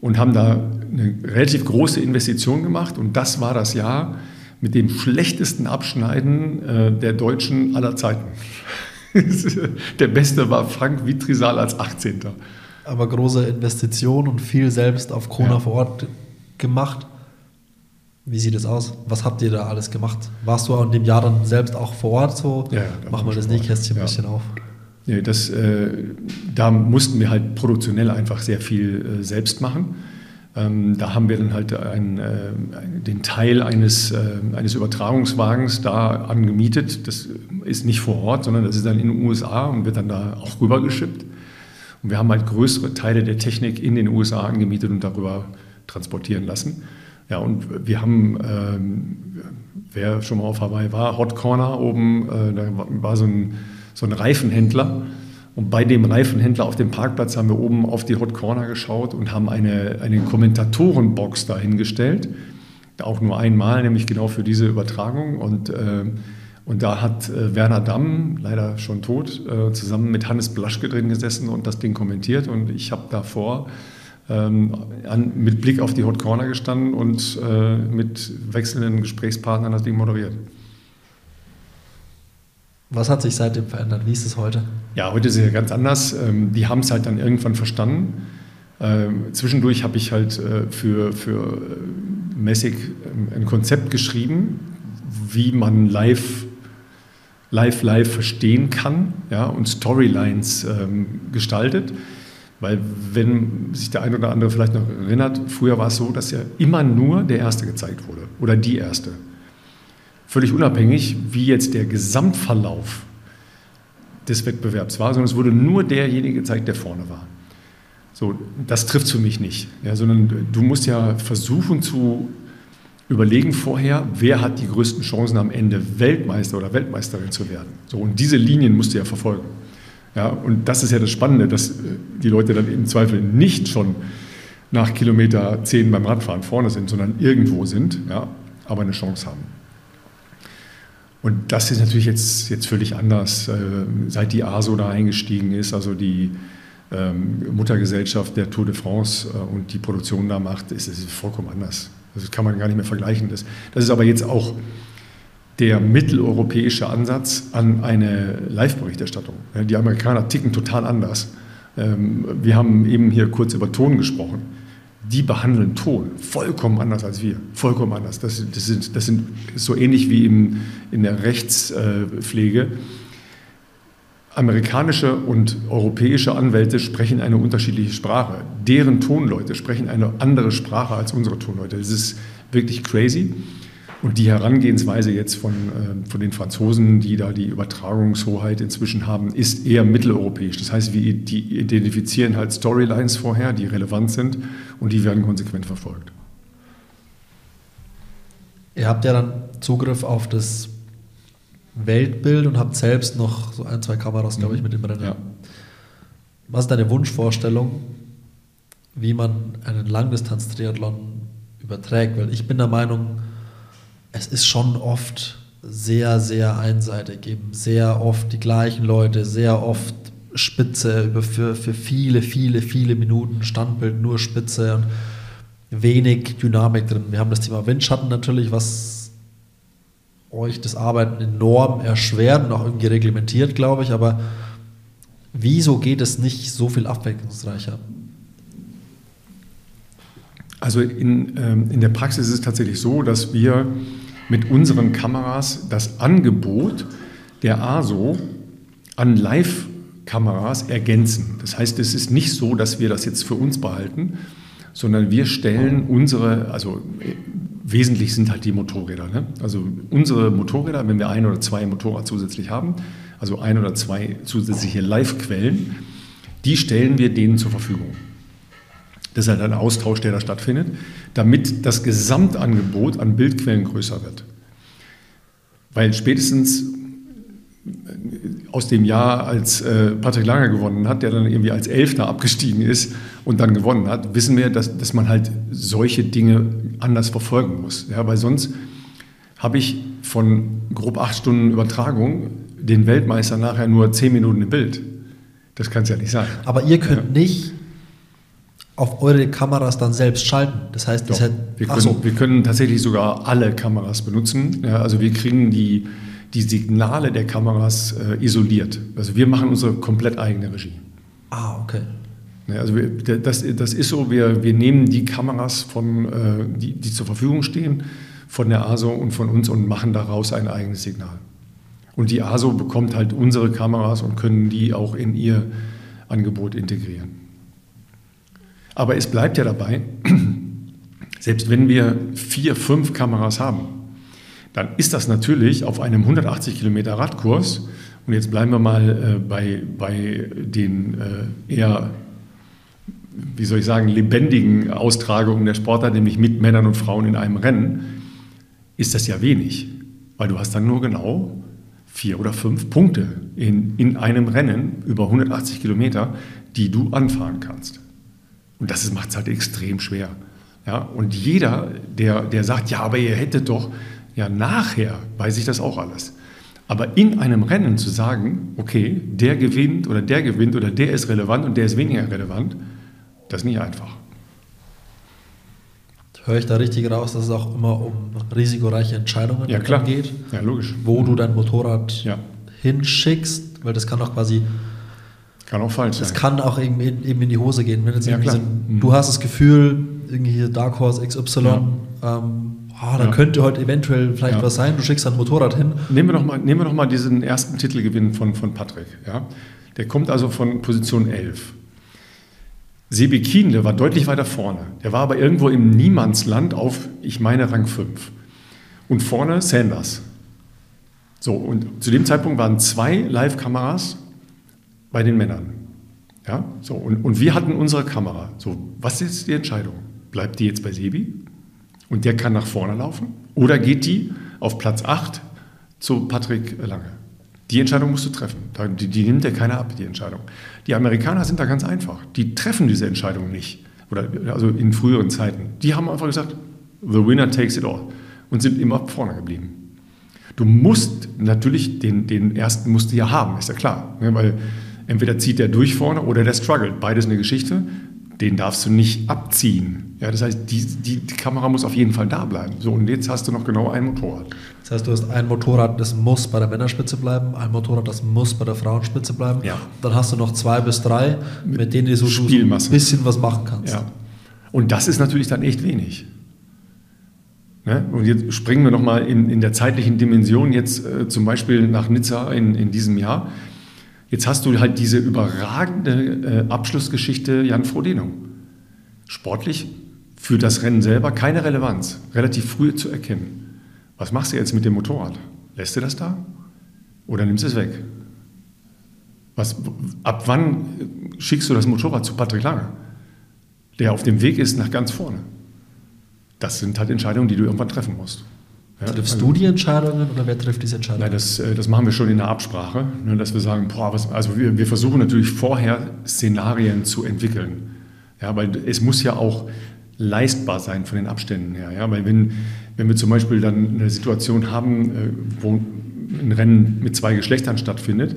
Und haben da eine relativ große Investition gemacht und das war das Jahr mit dem schlechtesten Abschneiden äh, der Deutschen aller Zeiten. *laughs* der beste war Frank Vitrisal als 18. Aber große Investition und viel selbst auf Kona ja. vor Ort gemacht. Wie sieht es aus? Was habt ihr da alles gemacht? Warst du in dem Jahr dann selbst auch vor Ort so? Ja, ja Mach mal das Nähkästchen ja. ein bisschen auf. Ja, das, äh, da mussten wir halt produktionell einfach sehr viel äh, selbst machen. Ähm, da haben wir dann halt ein, äh, den Teil eines, äh, eines Übertragungswagens da angemietet. Das ist nicht vor Ort, sondern das ist dann in den USA und wird dann da auch rübergeschippt. Und wir haben halt größere Teile der Technik in den USA angemietet und darüber transportieren lassen. Ja, und wir haben, ähm, wer schon mal auf Hawaii war, Hot Corner oben, äh, da war so ein, so ein Reifenhändler. Und bei dem Reifenhändler auf dem Parkplatz haben wir oben auf die Hot Corner geschaut und haben eine, eine Kommentatorenbox dahingestellt. Auch nur einmal, nämlich genau für diese Übertragung. Und, äh, und da hat äh, Werner Damm, leider schon tot, äh, zusammen mit Hannes Blaschke drin gesessen und das Ding kommentiert. Und ich habe davor ähm, an, mit Blick auf die Hot Corner gestanden und äh, mit wechselnden Gesprächspartnern das Ding moderiert. Was hat sich seitdem verändert? Wie ist es heute? Ja, heute ist es ja ganz anders. Ähm, die haben es halt dann irgendwann verstanden. Ähm, zwischendurch habe ich halt äh, für, für äh, Messig ähm, ein Konzept geschrieben, wie man live, live, live verstehen kann ja, und Storylines ähm, gestaltet. Weil wenn sich der eine oder andere vielleicht noch erinnert, früher war es so, dass ja immer nur der Erste gezeigt wurde oder die Erste. Völlig unabhängig, wie jetzt der Gesamtverlauf des Wettbewerbs war, sondern es wurde nur derjenige gezeigt, der vorne war. So, das trifft für mich nicht, ja, sondern du musst ja versuchen zu überlegen vorher, wer hat die größten Chancen am Ende Weltmeister oder Weltmeisterin zu werden. So, und diese Linien musst du ja verfolgen. Ja, und das ist ja das Spannende, dass äh, die Leute dann im Zweifel nicht schon nach Kilometer 10 beim Radfahren vorne sind, sondern irgendwo sind, ja, aber eine Chance haben. Und das ist natürlich jetzt, jetzt völlig anders, äh, seit die ASO da eingestiegen ist, also die ähm, Muttergesellschaft der Tour de France äh, und die Produktion da macht, ist es vollkommen anders. Das kann man gar nicht mehr vergleichen. Das, das ist aber jetzt auch der mitteleuropäische Ansatz an eine Live-Berichterstattung. Die Amerikaner ticken total anders. Ähm, wir haben eben hier kurz über Ton gesprochen. Die behandeln Ton vollkommen anders als wir. Vollkommen anders. Das, das, sind, das sind so ähnlich wie im, in der Rechtspflege. Amerikanische und europäische Anwälte sprechen eine unterschiedliche Sprache. Deren Tonleute sprechen eine andere Sprache als unsere Tonleute. Das ist wirklich crazy. Und die Herangehensweise jetzt von, äh, von den Franzosen, die da die Übertragungshoheit inzwischen haben, ist eher mitteleuropäisch. Das heißt, wir die identifizieren halt Storylines vorher, die relevant sind und die werden konsequent verfolgt. Ihr habt ja dann Zugriff auf das Weltbild und habt selbst noch so ein, zwei Kameras, glaube ich, mit dem Rennen. Ja. Was ist deine Wunschvorstellung, wie man einen Langdistanz-Triathlon überträgt? Weil ich bin der Meinung, es ist schon oft sehr, sehr einseitig, eben sehr oft die gleichen Leute, sehr oft Spitze über für, für viele, viele, viele Minuten, Standbild nur Spitze und wenig Dynamik drin. Wir haben das Thema Windschatten natürlich, was euch das Arbeiten enorm erschwert und auch irgendwie reglementiert, glaube ich, aber wieso geht es nicht so viel abwechslungsreicher? Also in, ähm, in der Praxis ist es tatsächlich so, dass wir mit unseren Kameras das Angebot der ASO an Live-Kameras ergänzen. Das heißt, es ist nicht so, dass wir das jetzt für uns behalten, sondern wir stellen unsere, also äh, wesentlich sind halt die Motorräder. Ne? Also unsere Motorräder, wenn wir ein oder zwei Motorrad zusätzlich haben, also ein oder zwei zusätzliche Live-Quellen, die stellen wir denen zur Verfügung. Das ist halt ein Austausch, der da stattfindet, damit das Gesamtangebot an Bildquellen größer wird. Weil spätestens äh, aus dem Jahr, als äh, Patrick Langer gewonnen hat, der dann irgendwie als Elfter abgestiegen ist und dann gewonnen hat, wissen wir, dass, dass man halt solche Dinge anders verfolgen muss. Ja, weil sonst habe ich von grob acht Stunden Übertragung den Weltmeister nachher nur zehn Minuten im Bild. Das kann es ja nicht sein. Aber ihr könnt ja. nicht auf eure Kameras dann selbst schalten. Das heißt, Doch, wir, können, so. wir können tatsächlich sogar alle Kameras benutzen. Ja, also wir kriegen die, die Signale der Kameras äh, isoliert. Also wir machen unsere komplett eigene Regie. Ah, okay. Ja, also wir, das, das ist so, wir, wir nehmen die Kameras, von, äh, die, die zur Verfügung stehen, von der ASO und von uns und machen daraus ein eigenes Signal. Und die ASO bekommt halt unsere Kameras und können die auch in ihr Angebot integrieren. Aber es bleibt ja dabei, *clears throat* selbst wenn wir vier, fünf Kameras haben, dann ist das natürlich auf einem 180 Kilometer Radkurs, und jetzt bleiben wir mal äh, bei, bei den äh, eher, wie soll ich sagen, lebendigen Austragungen der Sportler, nämlich mit Männern und Frauen in einem Rennen, ist das ja wenig, weil du hast dann nur genau vier oder fünf Punkte in, in einem Rennen über 180 Kilometer, die du anfahren kannst. Und das macht es halt extrem schwer. Ja, und jeder, der, der sagt, ja, aber ihr hättet doch, ja, nachher weiß ich das auch alles. Aber in einem Rennen zu sagen, okay, der gewinnt oder der gewinnt oder der ist relevant und der ist weniger relevant, das ist nicht einfach. Höre ich da richtig raus, dass es auch immer um risikoreiche Entscheidungen ja, klar. geht? Ja, logisch. Wo du dein Motorrad ja. hinschickst, weil das kann auch quasi kann auch falsch sein. Es kann auch eben in, eben in die Hose gehen. Wenn jetzt ja, so, mhm. Du hast das Gefühl, irgendwie Dark Horse XY, ja. ähm, oh, da ja. könnte heute eventuell vielleicht was sein, du schickst ein Motorrad hin. Nehmen wir doch mal, nehmen wir doch mal diesen ersten Titelgewinn von, von Patrick. Ja? Der kommt also von Position 11. Sebi Kienle war deutlich weiter vorne. Der war aber irgendwo im Niemandsland auf, ich meine, Rang 5. Und vorne Sanders. So, und zu dem Zeitpunkt waren zwei Live-Kameras bei den Männern. Ja, so, und, und wir hatten unsere Kamera. So, was ist die Entscheidung? Bleibt die jetzt bei Sebi und der kann nach vorne laufen? Oder geht die auf Platz 8 zu Patrick Lange? Die Entscheidung musst du treffen. Die, die nimmt dir keiner ab, die Entscheidung. Die Amerikaner sind da ganz einfach. Die treffen diese Entscheidung nicht. Oder also in früheren Zeiten. Die haben einfach gesagt, the winner takes it all. Und sind immer vorne geblieben. Du musst natürlich den, den ersten musst du ja haben, ist ja klar. Ne? Weil entweder zieht der durch vorne oder der struggelt. Beides eine Geschichte. Den darfst du nicht abziehen. Ja, das heißt, die, die, die Kamera muss auf jeden Fall da bleiben. So, und jetzt hast du noch genau ein Motorrad. Das heißt, du hast ein Motorrad, das muss bei der Männerspitze bleiben, ein Motorrad, das muss bei der Frauenspitze bleiben. Ja. Dann hast du noch zwei bis drei, mit, denen du so, ein bisschen was machen kannst. Ja. Und das ist natürlich dann echt wenig. Ne? Und jetzt springen wir nochmal in, in der zeitlichen Dimension, jetzt äh, zum Beispiel nach Nizza in, in diesem Jahr. Jetzt hast du halt diese überragende äh, Abschlussgeschichte Jan Frodeno. Sportlich für das Rennen selber keine Relevanz, relativ früh zu erkennen. Was machst du jetzt mit dem Motorrad? Lässt du das da oder nimmst du es weg? Was, ab wann äh, schickst du das Motorrad zu Patrick Lange, der auf dem Weg ist nach ganz vorne? Das sind halt Entscheidungen, die du irgendwann treffen musst. Ja, Triffst also- du die Entscheidungen oder wer trifft diese Entscheidungen? Nein, das, äh, das machen wir schon in der Absprache, ne, dass wir sagen, boah, was, also wir, wir versuchen natürlich vorher Szenarien zu entwickeln. Ja, weil es muss ja auch leistbar sein von den Abständen her. Ja, weil wenn, wenn wir zum Beispiel dann eine Situation haben, äh, wo ein Rennen mit zwei Geschlechtern stattfindet,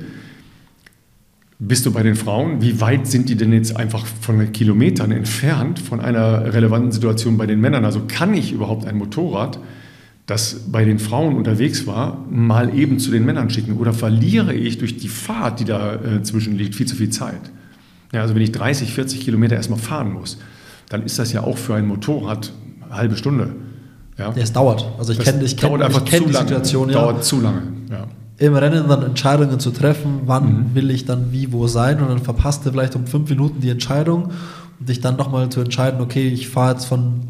bist du bei den Frauen, wie weit sind die denn jetzt einfach von Kilometern entfernt von einer relevanten Situation bei den Männern? Also kann ich überhaupt ein Motorrad das bei den Frauen unterwegs war, mal eben zu den Männern schicken? Oder verliere ich durch die Fahrt, die da äh, liegt, viel zu viel Zeit? Ja, also wenn ich 30, 40 Kilometer erstmal fahren muss, dann ist das ja auch für ein Motorrad eine halbe Stunde. Ja? Es dauert. Also ich kenne ich kenn, ich kenn die lange. Situation ja. Dauert zu lange. Ja. Im Rennen dann Entscheidungen zu treffen, wann Mhm. will ich dann wie wo sein und dann verpasst du vielleicht um fünf Minuten die Entscheidung und dich dann nochmal zu entscheiden, okay, ich fahre jetzt von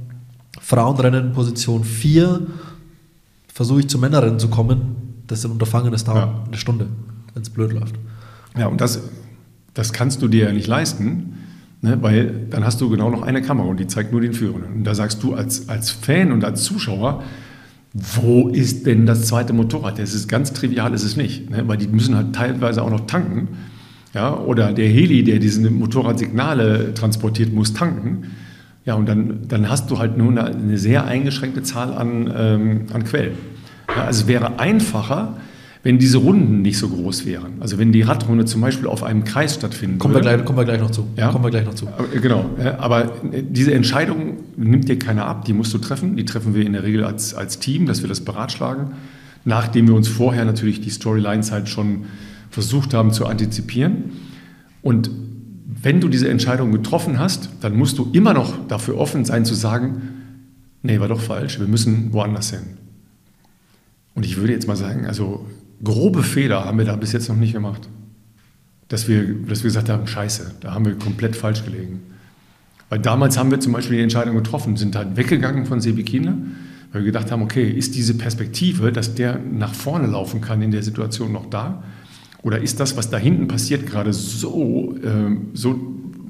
Frauenrennen Position 4, versuche ich zum Männerrennen zu kommen, das ist ein Unterfangen, das dauert Ja. eine Stunde, wenn es blöd läuft. Ja, und das, das kannst du dir ja nicht leisten, ne, weil dann hast du genau noch eine Kamera und die zeigt nur den Führenden. Und da sagst du als, als Fan und als Zuschauer, wo ist denn das zweite Motorrad? Das ist ganz trivial, ist es nicht, ne, weil die müssen halt teilweise auch noch tanken. Ja, oder der Heli, der diese Motorradsignale transportiert, muss tanken. Ja, und dann, dann hast du halt nur eine, eine sehr eingeschränkte Zahl an, ähm, an Quellen. Ja, also es wäre einfacher, wenn diese Runden nicht so groß wären. Also wenn die Radrunde zum Beispiel auf einem Kreis stattfinden Kommen wir würde. gleich, kommen wir gleich noch zu. Ja. Kommen wir gleich noch zu. Genau, ja, aber diese Entscheidung nimmt dir keiner ab, die musst du treffen. Die treffen wir in der Regel als, als Team, dass wir das beratschlagen, nachdem wir uns vorher natürlich die Storylines halt schon versucht haben zu antizipieren. Und wenn du diese Entscheidung getroffen hast, dann musst du immer noch dafür offen sein zu sagen, nee, war doch falsch, wir müssen woanders hin. Und ich würde jetzt mal sagen, also grobe Fehler haben wir da bis jetzt noch nicht gemacht. Dass wir, dass wir gesagt haben, scheiße, da haben wir komplett falsch gelegen. Weil damals haben wir zum Beispiel die Entscheidung getroffen, sind halt weggegangen von Sebi Kienle, weil wir gedacht haben, okay, ist diese Perspektive, dass der nach vorne laufen kann in der Situation noch da? Oder ist das, was da hinten passiert, gerade so, ähm, so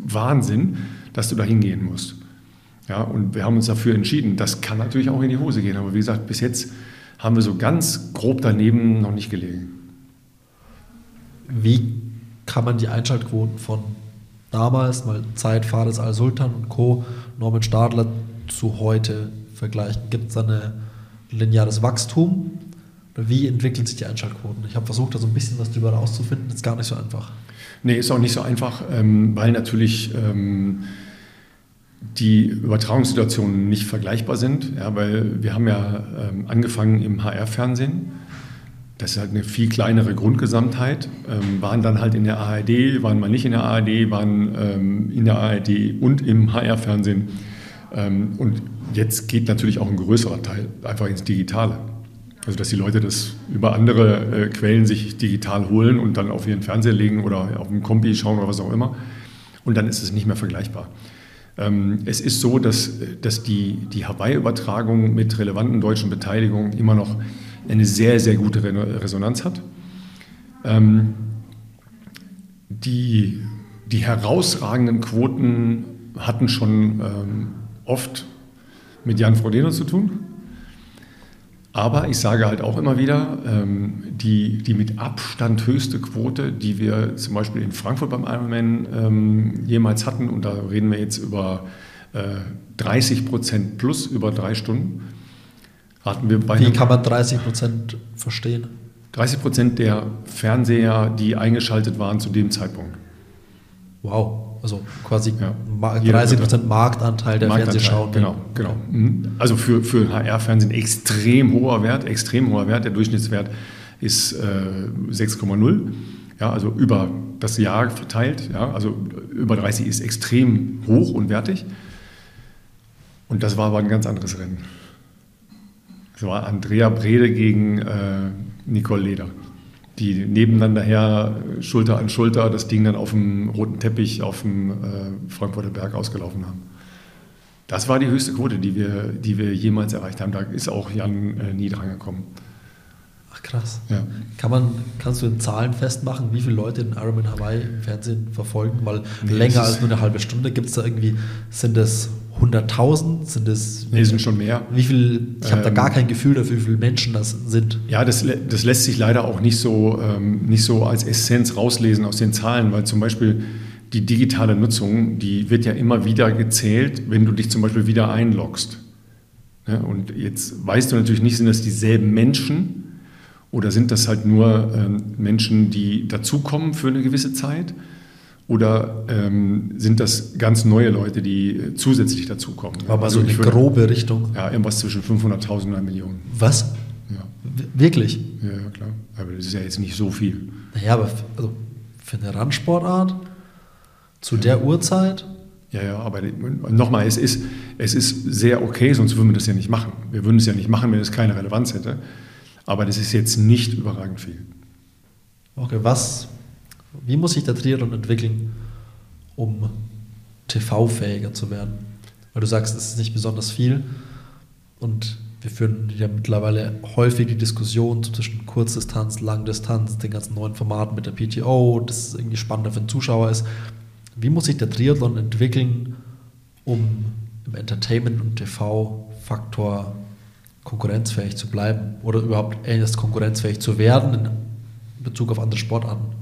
Wahnsinn, dass du da hingehen musst? Ja, und wir haben uns dafür entschieden. Das kann natürlich auch in die Hose gehen. Aber wie gesagt, bis jetzt haben wir so ganz grob daneben noch nicht gelegen. Wie kann man die Einschaltquoten von damals, mal Zeit, Fares Al-Sultan und Co., Norman Stadler zu heute vergleichen? Gibt es da eine lineares Wachstum? Wie entwickeln sich die Einschaltquoten? Ich habe versucht, da so ein bisschen was drüber rauszufinden, ist gar nicht so einfach. Nee, ist auch nicht so einfach, ähm, weil natürlich ähm, die Übertragungssituationen nicht vergleichbar sind. Ja, weil wir haben ja ähm, angefangen im HR-Fernsehen. Das ist halt eine viel kleinere Grundgesamtheit. Ähm, waren dann halt in der ARD, waren mal nicht in der ARD, waren ähm, in der ARD und im HR-Fernsehen. Ähm, und jetzt geht natürlich auch ein größerer Teil einfach ins Digitale. Also dass die Leute das über andere äh, Quellen sich digital holen und dann auf ihren Fernseher legen oder auf dem Kompi schauen oder was auch immer. Und dann ist es nicht mehr vergleichbar. Ähm, es ist so, dass, dass die, die Hawaii-Übertragung mit relevanten deutschen Beteiligungen immer noch eine sehr, sehr gute Re Resonanz hat. Ähm, die, die herausragenden Quoten hatten schon ähm, oft mit Jan Frodeno zu tun. Aber ich sage halt auch immer wieder, ähm, die, die mit Abstand höchste Quote, die wir zum Beispiel in Frankfurt beim Ironman ähm, jemals hatten, und da reden wir jetzt über äh, 30 Prozent plus über drei Stunden, hatten wir bei Wie kann man 30 Prozent verstehen? 30 Prozent der Fernseher, die eingeschaltet waren zu dem Zeitpunkt. Wow, also quasi Ja. ma- Jeder 30 Dritte. Prozent Marktanteil der Marktanteil, Fernsehschauen. Genau, genau. Mhm. Also für, für HR-Fernsehen extrem hoher Wert, extrem hoher Wert. Der Durchschnittswert ist äh, 6,0. Ja, also über das Jahr verteilt. Ja, also über 30 ist extrem hoch und wertig. Und das war aber ein ganz anderes Rennen. Es war Andrea Brede gegen äh, Nicole Leder, die nebeneinander her, Schulter an Schulter, das Ding dann auf dem roten Teppich auf dem äh, Frankfurter Berg ausgelaufen haben. Das war die höchste Quote, die wir, die wir jemals erreicht haben. Da ist auch Jan äh, nie dran gekommen. Ach krass. Ja. Kann man, kannst du in Zahlen festmachen, wie viele Leute den Ironman Hawaii im Fernsehen verfolgen? Weil Nee, länger als nur eine halbe Stunde gibt es da irgendwie, sind es 100.000? Sind es Nee, sind schon mehr. Wie viel, ich habe da Ähm, gar kein Gefühl dafür, wie viele Menschen das sind. Ja, das, das lässt sich leider auch nicht so, ähm, nicht so als Essenz rauslesen aus den Zahlen, weil zum Beispiel die digitale Nutzung, die wird ja immer wieder gezählt, wenn du dich zum Beispiel wieder einloggst. Ja, und jetzt weißt du natürlich nicht, sind das dieselben Menschen oder sind das halt nur ähm, Menschen, die dazukommen für eine gewisse Zeit? Oder ähm, sind das ganz neue Leute, die zusätzlich dazukommen? War mal so Also eine würde- grobe Richtung. Ja, irgendwas zwischen 500.000 und einer Million. Was? Ja. Wirklich? Ja, ja, klar. Aber das ist ja jetzt nicht so viel. Naja, aber also für eine Randsportart zu der Uhrzeit? Ja, ja, aber nochmal, es ist, es ist sehr okay, sonst würden wir das ja nicht machen. Wir würden es ja nicht machen, wenn es keine Relevanz hätte. Aber das ist jetzt nicht überragend viel. Okay, was, wie muss sich der Triathlon entwickeln, um TV-fähiger zu werden? Weil du sagst, es ist nicht besonders viel und wir führen ja mittlerweile häufig die Diskussion zwischen Kurzdistanz, Langdistanz, den ganzen neuen Formaten mit der PTO, das irgendwie spannender für den Zuschauer ist. Wie muss sich der Triathlon entwickeln, um im Entertainment- und TV-Faktor konkurrenzfähig zu bleiben oder überhaupt erst konkurrenzfähig zu werden in Bezug auf andere Sportarten?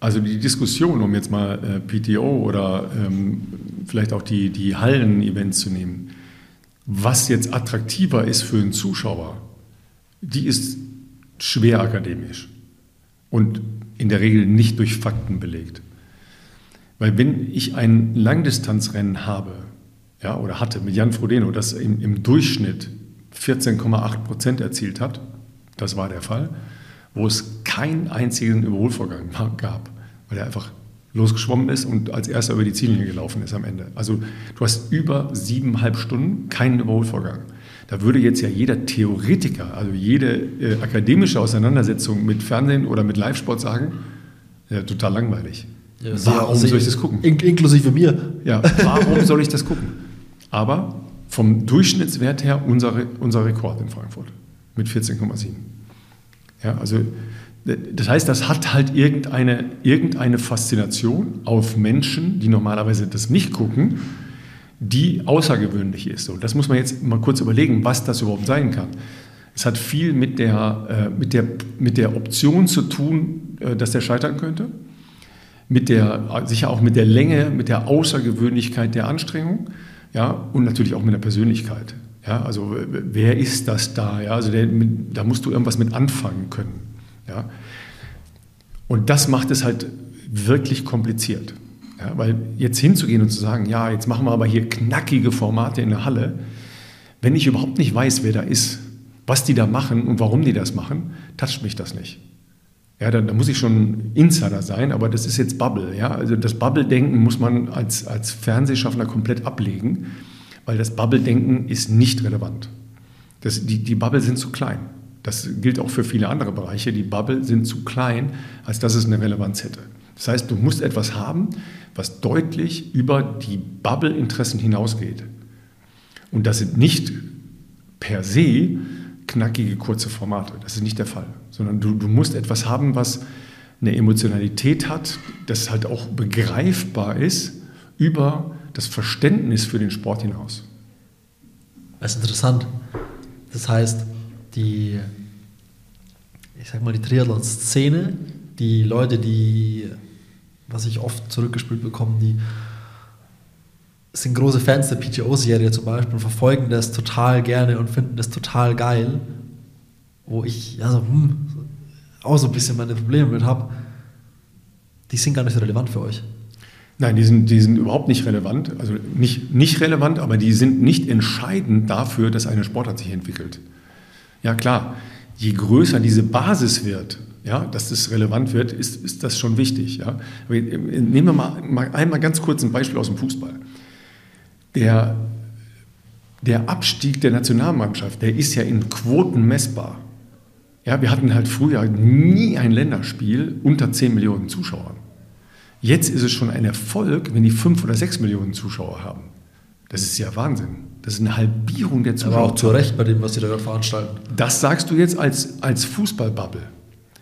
Also die Diskussion, um jetzt mal äh, PTO oder ähm, vielleicht auch die, die Hallen-Events zu nehmen, was jetzt attraktiver ist für einen Zuschauer, die ist schwer akademisch und in der Regel nicht durch Fakten belegt. Weil wenn ich ein Langdistanzrennen habe, ja, oder hatte mit Jan Frodeno, das im, im Durchschnitt 14,8 Prozent erzielt hat, das war der Fall, wo es keinen einzigen Überholvorgang *laughs* gab, weil er einfach losgeschwommen ist und als erster über die Ziellinie gelaufen ist am Ende. Also du hast über siebeneinhalb Stunden keinen Überholvorgang. Da würde jetzt ja jeder Theoretiker, also jede äh, akademische Auseinandersetzung mit Fernsehen oder mit Live-Sport sagen, ja, total langweilig. Warum soll ich das gucken? In, inklusive mir. Ja, warum soll ich das gucken? Aber vom Durchschnittswert her unser, Re- unser Rekord in Frankfurt mit 14,7. Ja, also das heißt, das hat halt irgendeine, irgendeine Faszination auf Menschen, die normalerweise das nicht gucken, die außergewöhnlich ist. Und das muss man jetzt mal kurz überlegen, was das überhaupt sein kann. Es hat viel mit der, äh, mit der, mit der Option zu tun, äh, dass der scheitern könnte mit der, sicher auch mit der Länge, mit der Außergewöhnlichkeit der Anstrengung, ja, und natürlich auch mit der Persönlichkeit. Ja, also wer ist das da? Ja, also der, da musst du irgendwas mit anfangen können. Ja. Und das macht es halt wirklich kompliziert. Ja, weil jetzt hinzugehen und zu sagen, ja, jetzt machen wir aber hier knackige Formate in der Halle, wenn ich überhaupt nicht weiß, wer da ist, was die da machen und warum die das machen, toucht mich das nicht. Ja, da, da muss ich schon Insider sein, aber das ist jetzt Bubble. Ja? Also das Bubble-Denken muss man als, als Fernsehschaffender komplett ablegen, weil das Bubble-Denken ist nicht relevant. Das, die, die Bubble sind zu klein. Das gilt auch für viele andere Bereiche. Die Bubble sind zu klein, als dass es eine Relevanz hätte. Das heißt, du musst etwas haben, was deutlich über die Bubble-Interessen hinausgeht. Und das sind nicht per se knackige, kurze Formate. Das ist nicht der Fall. Sondern du, du musst etwas haben, was eine Emotionalität hat, das halt auch begreifbar ist über das Verständnis für den Sport hinaus. Das ist interessant. Das heißt, die, ich sag mal, die Triathlon-Szene, die Leute, die, was ich oft zurückgespielt bekomme, die sind große Fans der PTO-Serie zum Beispiel und verfolgen das total gerne und finden das total geil, wo ich ja so, hm, auch so ein bisschen meine Probleme mit habe, die sind gar nicht relevant für euch. Nein, die sind, die sind überhaupt nicht relevant. Also nicht, nicht relevant, aber die sind nicht entscheidend dafür, dass eine Sportart sich entwickelt. Ja klar, je größer diese Basis wird, ja, dass das relevant wird, ist, ist das schon wichtig. Ja. Aber nehmen wir mal, mal einmal ganz kurz ein Beispiel aus dem Fußball. Der, der Abstieg der Nationalmannschaft, der ist ja in Quoten messbar. Ja, wir hatten halt früher nie ein Länderspiel unter 10 Millionen Zuschauern. Jetzt ist es schon ein Erfolg, wenn die 5 oder 6 Millionen Zuschauer haben. Das ist ja Wahnsinn. Das ist eine Halbierung der Zuschauer. Aber auch zu Recht bei dem, was sie da gerade veranstalten. Das sagst du jetzt als, als Fußballbubble.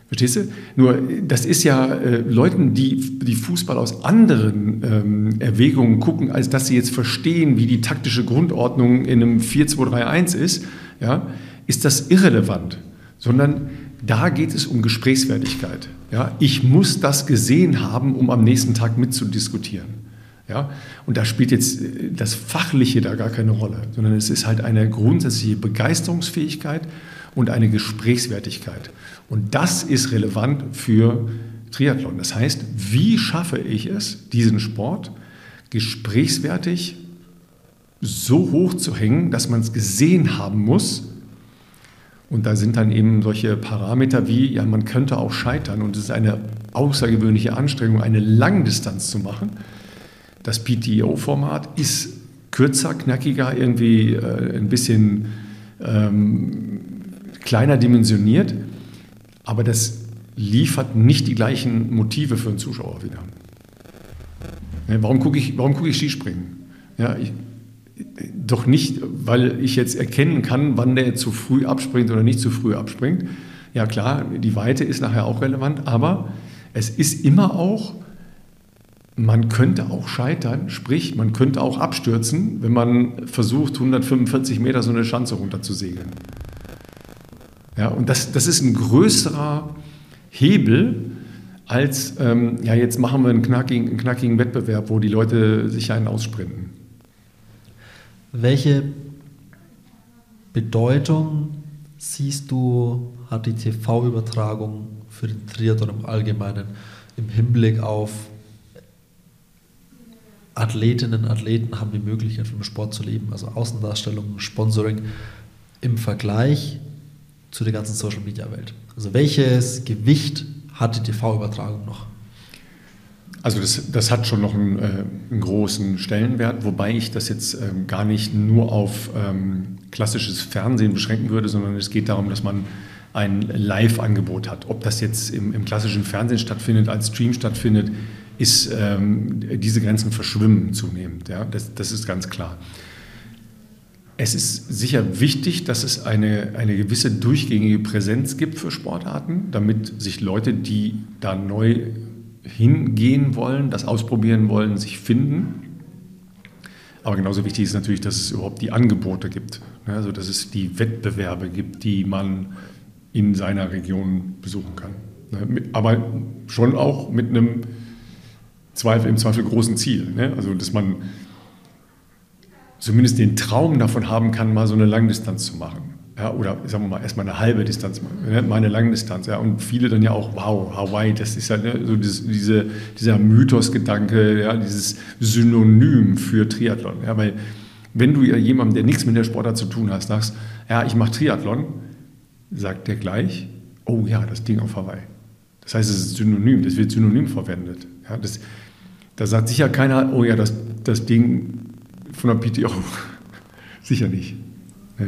Verstehst du? Nur, das ist ja äh, Leuten, die, die Fußball aus anderen ähm, Erwägungen gucken, als dass sie jetzt verstehen, wie die taktische Grundordnung in einem 4-2-3-1 ist, ja, ist das irrelevant. Sondern da geht es um Gesprächswertigkeit. Ja, ich muss das gesehen haben, um am nächsten Tag mitzudiskutieren. Ja, und da spielt jetzt äh, das Fachliche da gar keine Rolle, sondern es ist halt eine grundsätzliche Begeisterungsfähigkeit und eine Gesprächswertigkeit. Und das ist relevant für Triathlon. Das heißt, wie schaffe ich es, diesen Sport gesprächswertig so hoch zu hängen, dass man es gesehen haben muss. Und da sind dann eben solche Parameter wie, ja, man könnte auch scheitern und es ist eine außergewöhnliche Anstrengung, eine Langdistanz zu machen. Das PTO-Format ist kürzer, knackiger, irgendwie äh, ein bisschen ähm, kleiner dimensioniert. Aber das liefert nicht die gleichen Motive für einen Zuschauer wieder. Ja, warum gucke ich, gucke ich Skispringen? Ja, ich, doch nicht, weil ich jetzt erkennen kann, wann der zu früh abspringt oder nicht zu früh abspringt. Ja klar, die Weite ist nachher auch relevant, aber es ist immer auch, man könnte auch scheitern, sprich, man könnte auch abstürzen, wenn man versucht, 145 Meter so eine Schanze runterzusegeln. Ja, und das, das ist ein größerer Hebel als, ähm, ja, jetzt machen wir einen knackigen, einen knackigen Wettbewerb, wo die Leute sich einen aussprinten. Welche Bedeutung siehst du, hat die TV-Übertragung für den Triathlon im Allgemeinen im Hinblick auf Athletinnen und Athleten haben die Möglichkeit, vom Sport zu leben, also Außendarstellung, Sponsoring im Vergleich zu der ganzen Social Media Welt? Also welches Gewicht hat die TV-Übertragung noch? Also das, das, hat schon noch einen, äh, einen, großen Stellenwert, wobei ich das jetzt ähm, gar nicht nur auf ähm, klassisches Fernsehen beschränken würde, sondern es geht darum, dass man ein Live-Angebot hat. Ob das jetzt im, im, klassischen Fernsehen stattfindet, als Stream stattfindet, ist ähm, diese Grenzen verschwimmen zunehmend. Ja? Das, das ist ganz klar. Es ist sicher wichtig, dass es eine, eine gewisse durchgängige Präsenz gibt für Sportarten, damit sich Leute, die da neu hingehen wollen, das ausprobieren wollen, sich finden. Aber genauso wichtig ist natürlich, dass es überhaupt die Angebote gibt. Also dass es die Wettbewerbe gibt, die man in seiner Region besuchen kann. Aber schon auch mit einem Zweifel, im Zweifel großen Ziel. Also dass man zumindest den Traum davon haben kann, mal so eine Langdistanz zu machen. Ja, oder sagen wir mal erstmal eine halbe Distanz, mal eine Langdistanz. Ja, und viele dann ja auch, wow, Hawaii, das ist ja ne, so dieses, diese, dieser Mythos-Gedanke, ja, dieses Synonym für Triathlon. Ja, weil wenn du ja jemandem, der nichts mit der Sportart zu tun hast, sagst, ja, ich mache Triathlon, sagt der gleich, oh ja, das Ding auf Hawaii. Das heißt, es ist Synonym, das wird synonym verwendet. Ja, das, da sagt sicher keiner, oh ja, das, das Ding von der PTO. *laughs* Sicher nicht. Ja.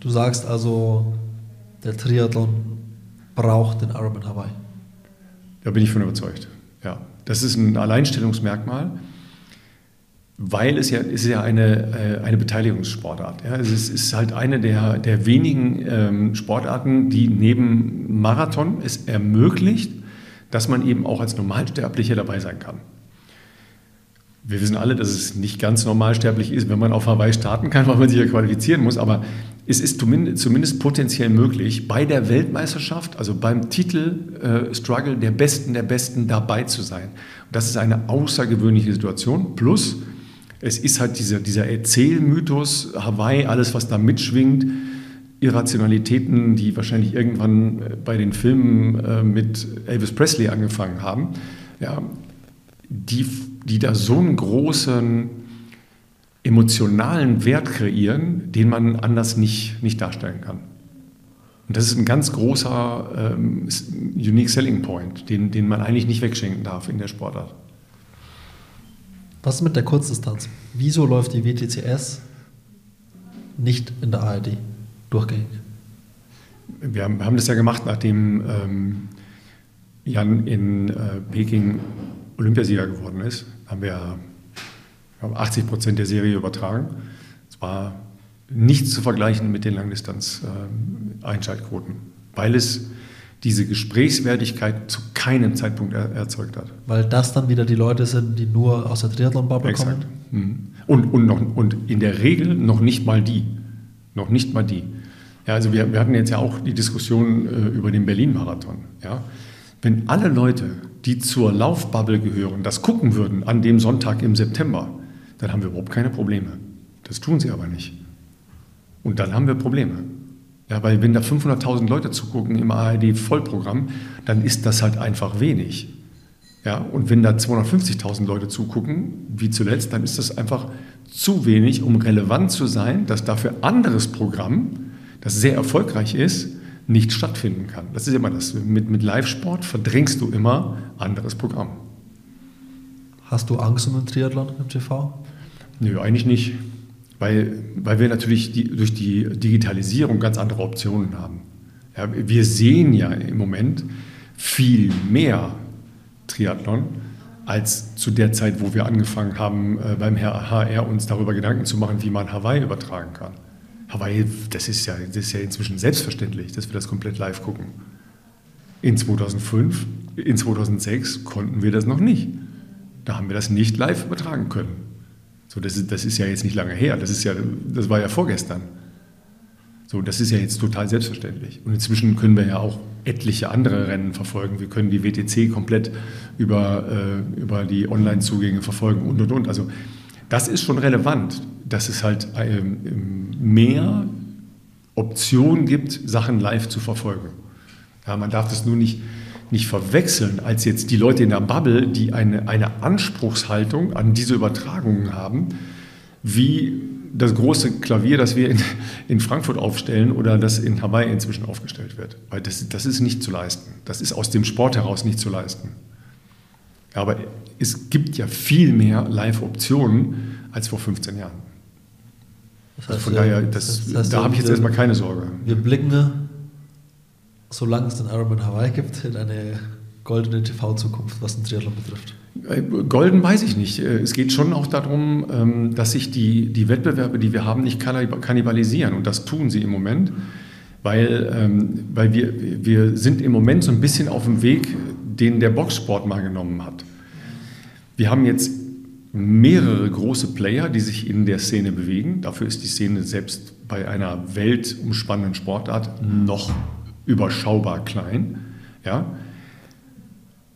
Du sagst also, der Triathlon braucht den Ironman Hawaii. Da bin ich von überzeugt. Ja, das ist ein Alleinstellungsmerkmal, weil es ja, es ist ja eine, äh, eine Beteiligungssportart. Ja, es ist, ist halt eine der, der wenigen ähm, Sportarten, die neben Marathon es ermöglicht, dass man eben auch als Normalsterblicher dabei sein kann. Wir wissen alle, dass es nicht ganz normalsterblich ist, wenn man auf Hawaii starten kann, weil man sich ja qualifizieren muss. Aber es ist zumindest potenziell möglich, bei der Weltmeisterschaft, also beim Titel-Struggle äh, der Besten der Besten dabei zu sein. Und das ist eine außergewöhnliche Situation. Plus, Es ist halt dieser, dieser Erzählmythos, Hawaii, alles, was da mitschwingt, Irrationalitäten, die wahrscheinlich irgendwann äh, bei den Filmen äh, mit Elvis Presley angefangen haben, ja, die, die da so einen großen emotionalen Wert kreieren, den man anders nicht, nicht darstellen kann. Und das ist ein ganz großer ähm, Unique Selling Point, den, den man eigentlich nicht wegschenken darf in der Sportart. Was ist mit der Kurzdistanz? Wieso läuft die WTCS nicht in der ARD durchgängig? Wir haben, haben das ja gemacht, nachdem ähm, Jan in äh, Peking Olympiasieger geworden ist. Haben wir 80 Prozent der Serie übertragen. Es war nicht zu vergleichen mit den Langdistanz-Einschaltquoten, weil es diese Gesprächswertigkeit zu keinem Zeitpunkt er erzeugt hat. Weil das dann wieder die Leute sind, die nur aus der Triathlon-Bubble kommen? Mhm. Und, und, noch, und in der Regel noch nicht mal die. Noch nicht mal die. Ja, also wir, wir hatten jetzt ja auch die Diskussion äh, über den Berlin-Marathon. Ja? Wenn alle Leute, die zur Laufbubble gehören, das gucken würden an dem Sonntag im September, dann haben wir überhaupt keine Probleme. Das tun sie aber nicht. Und dann haben wir Probleme. Ja, weil wenn da 500.000 Leute zugucken im ARD-Vollprogramm, dann ist das halt einfach wenig. Ja, und wenn da 250.000 Leute zugucken, wie zuletzt, dann ist das einfach zu wenig, um relevant zu sein, dass dafür anderes Programm, das sehr erfolgreich ist, nicht stattfinden kann. Das ist immer das. Mit, mit Live-Sport verdrängst du immer anderes Programm. Hast du Angst um den Triathlon im TV? Nö, eigentlich nicht. Weil, weil wir natürlich die, durch die Digitalisierung ganz andere Optionen haben. Ja, wir sehen ja im Moment viel mehr Triathlon als zu der Zeit, wo wir angefangen haben, äh, beim HR uns darüber Gedanken zu machen, wie man Hawaii übertragen kann. Hawaii, das ist ja, das ist ja inzwischen selbstverständlich, dass wir das komplett live gucken. In 2005, in 2006 konnten wir das noch nicht. Da haben wir das nicht live übertragen können. So, das, ist, das ist ja jetzt nicht lange her, das, ist ja, das war ja vorgestern. So, das ist ja jetzt total selbstverständlich. Und inzwischen können wir ja auch etliche andere Rennen verfolgen. Wir können die WTC komplett über, äh, über die Online-Zugänge verfolgen und und und. Also das ist schon relevant, dass es halt äh, mehr Optionen gibt, Sachen live zu verfolgen. Ja, man darf das nur nicht nicht verwechseln als jetzt die Leute in der Bubble, die eine, eine Anspruchshaltung an diese Übertragungen haben, wie das große Klavier, das wir in, in Frankfurt aufstellen oder das in Hawaii inzwischen aufgestellt wird. Weil das, das ist nicht zu leisten. Das ist aus dem Sport heraus nicht zu leisten. Aber es gibt ja viel mehr Live-Optionen als vor 15 Jahren. Das heißt, also von daher, das, das heißt, da habe ich jetzt erstmal keine Sorge. Wir blicken solange es den Ironman Hawaii gibt, in eine goldene TV-Zukunft, was den Triathlon betrifft? Äh, golden weiß ich nicht. Äh, es geht schon auch darum, ähm, dass sich die, die Wettbewerbe, die wir haben, nicht kannibalisieren. Und das tun sie im Moment, weil, ähm, weil wir, wir sind im Moment so ein bisschen auf dem Weg, den der Boxsport mal genommen hat. Wir haben jetzt mehrere große Player, die sich in der Szene bewegen. Dafür ist die Szene selbst bei einer weltumspannenden Sportart noch überschaubar klein. Ja?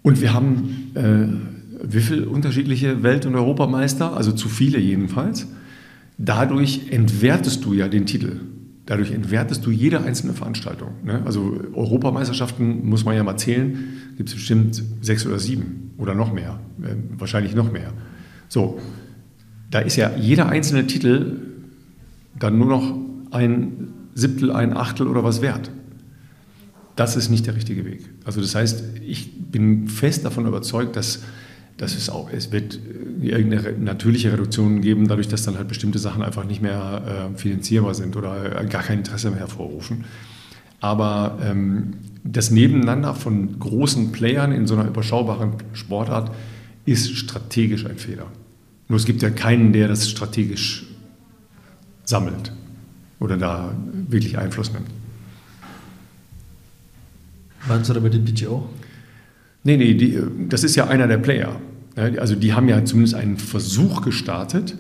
Und wir haben äh, wie viele unterschiedliche Welt- und Europameister, also zu viele jedenfalls. Dadurch entwertest du ja den Titel. Dadurch entwertest du jede einzelne Veranstaltung. Ne? Also Europameisterschaften muss man ja mal zählen, gibt es bestimmt sechs oder sieben oder noch mehr, äh, wahrscheinlich noch mehr. So, da ist ja jeder einzelne Titel dann nur noch ein Siebtel, ein Achtel oder was wert das ist nicht der richtige Weg. Also das heißt, ich bin fest davon überzeugt, dass, dass es auch, es wird äh, irgendeine natürliche Reduktion geben, dadurch, dass dann halt bestimmte Sachen einfach nicht mehr äh, finanzierbar sind oder äh, gar kein Interesse mehr hervorrufen. Aber ähm, das Nebeneinander von großen Playern in so einer überschaubaren Sportart ist strategisch ein Fehler. Nur es gibt ja keinen, der das strategisch sammelt oder da wirklich Einfluss nimmt. Meinst du damit den PGO? Nee, nee, die, das ist ja einer der Player. Also die haben ja zumindest einen Versuch gestartet,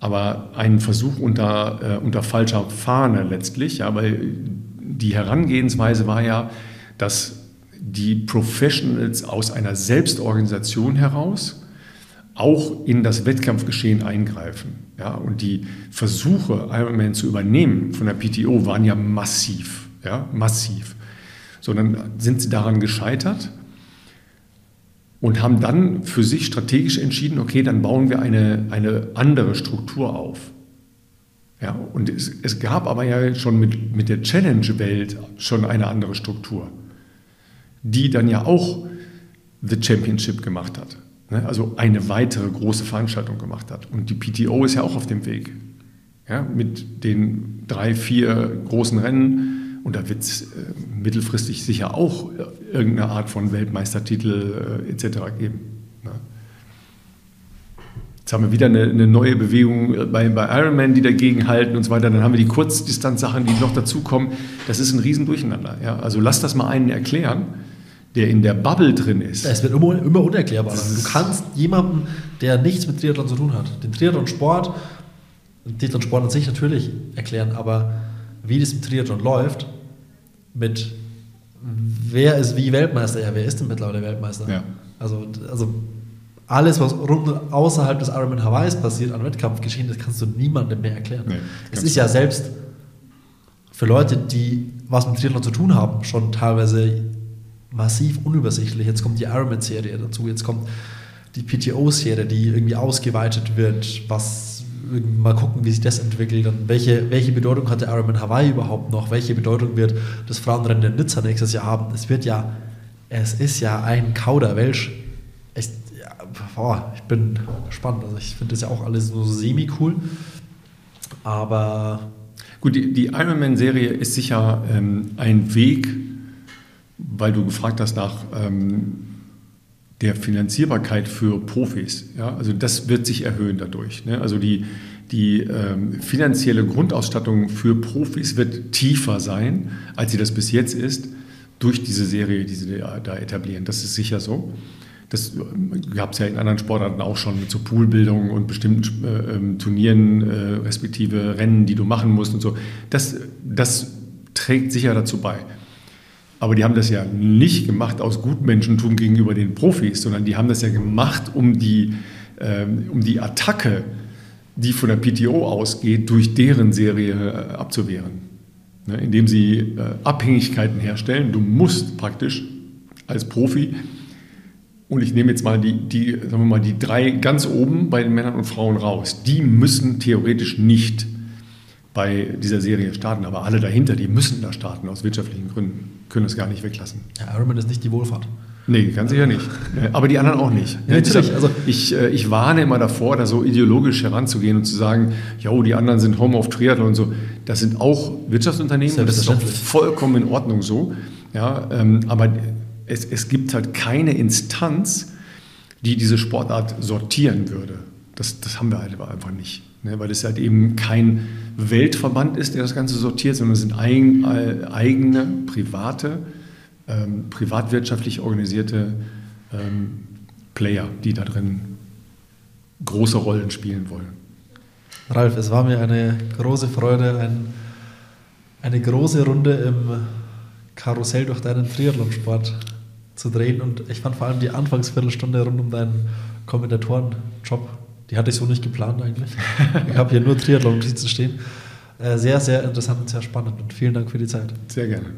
aber einen Versuch unter, äh, unter falscher Fahne letztlich, ja, weil die Herangehensweise war ja, dass die Professionals aus einer Selbstorganisation heraus auch in das Wettkampfgeschehen eingreifen. Ja, und die Versuche, Ironman zu übernehmen von der PTO waren ja massiv, ja, massiv. Sondern sind sie daran gescheitert und haben dann für sich strategisch entschieden, okay, dann bauen wir eine, eine andere Struktur auf. Ja, und es, es gab aber ja schon mit, mit der Challenge-Welt schon eine andere Struktur, die dann ja auch The Championship gemacht hat. Ne? Also eine weitere große Veranstaltung gemacht hat. Und die PTO ist ja auch auf dem Weg. Ja, mit den drei, vier großen Rennen. Und da wird es äh, mittelfristig sicher auch irgendeine Art von Weltmeistertitel äh, etc. geben. Ne? Jetzt haben wir wieder eine, eine neue Bewegung bei, bei Ironman, die dagegen halten und so weiter. Dann haben wir die Kurzdistanzsachen, die noch dazukommen. Das ist ein Riesendurcheinander. Ja? Also lass das mal einen erklären der in der Bubble drin ist. Es wird immer, immer unerklärbarer. Du kannst jemandem, der nichts mit Triathlon zu tun hat, den Triathlon-Sport, den Triathlon-Sport an sich natürlich erklären, aber wie das im Triathlon läuft, mit wer ist wie Weltmeister, ja, wer ist denn mittlerweile Weltmeister? Ja. Also, also alles, was rund außerhalb des Ironman Hawaiis passiert an Wettkampfgeschehen, das kannst du niemandem mehr erklären. Nee, es ist ja selbst für Leute, die was mit Triathlon zu tun haben, schon teilweise massiv unübersichtlich. Jetzt kommt die Ironman-Serie dazu, jetzt kommt die PTO-Serie, die irgendwie ausgeweitet wird, was mal gucken, wie sich das entwickelt und welche, welche Bedeutung hat der Ironman Hawaii überhaupt noch, welche Bedeutung wird das Frauenrennen in Nizza nächstes Jahr haben. Es wird ja, es ist ja ein Kauderwelsch. Ich, ja, boah, ich bin gespannt. Also ich finde das ja auch alles so semi-cool, aber... Gut, die, die Ironman-Serie ist sicher ähm, ein Weg, weil du gefragt hast nach ähm, der Finanzierbarkeit für Profis. Ja? Also das wird sich erhöhen dadurch. Ne? Also die, die ähm, finanzielle Grundausstattung für Profis wird tiefer sein, als sie das bis jetzt ist, durch diese Serie, die sie da etablieren. Das ist sicher so. Das gab es ja in anderen Sportarten auch schon mit so Poolbildungen und bestimmten äh, ähm, Turnieren, äh, respektive Rennen, die du machen musst und so. Das, das trägt sicher dazu bei. Aber die haben das ja nicht gemacht aus Gutmenschentum gegenüber den Profis, sondern die haben das ja gemacht, um die, ähm, um die Attacke, die von der PTO ausgeht, durch deren Serie äh, abzuwehren. Ne, indem sie äh, Abhängigkeiten herstellen. Du musst praktisch als Profi, und ich nehme jetzt mal die, die, sagen wir mal, die drei ganz oben bei den Männern und Frauen raus, die müssen theoretisch nicht bei dieser Serie starten. Aber alle dahinter, die müssen da starten aus wirtschaftlichen Gründen, können es gar nicht weglassen. Ja, Ironman ist nicht die Wohlfahrt. Nee, ganz sicher nicht. Aber die anderen auch nicht. Ja, natürlich. Also ich, äh, ich warne immer davor, da so ideologisch heranzugehen und zu sagen, jo, die anderen sind Home of Triathlon und so. Das sind auch Wirtschaftsunternehmen und das ist auch vollkommen in Ordnung so. Ja, ähm, aber es, es gibt halt keine Instanz, die diese Sportart sortieren würde. Das, das haben wir halt einfach nicht. Ne? Weil es halt eben kein Weltverband ist, der das Ganze sortiert, sondern es sind eigen, äh, eigene, private, ähm, privatwirtschaftlich organisierte ähm, Player, die da drin große Rollen spielen wollen. Ralf, es war mir eine große Freude, ein, eine große Runde im Karussell durch deinen Triathlonsport zu drehen und ich fand vor allem die Anfangsviertelstunde rund um deinen Kommentatorenjob die hatte ich so nicht geplant eigentlich. Ich habe hier nur Triathlon-Notizen stehen. Äh, sehr, sehr interessant und sehr spannend und vielen Dank für die Zeit. Sehr gerne.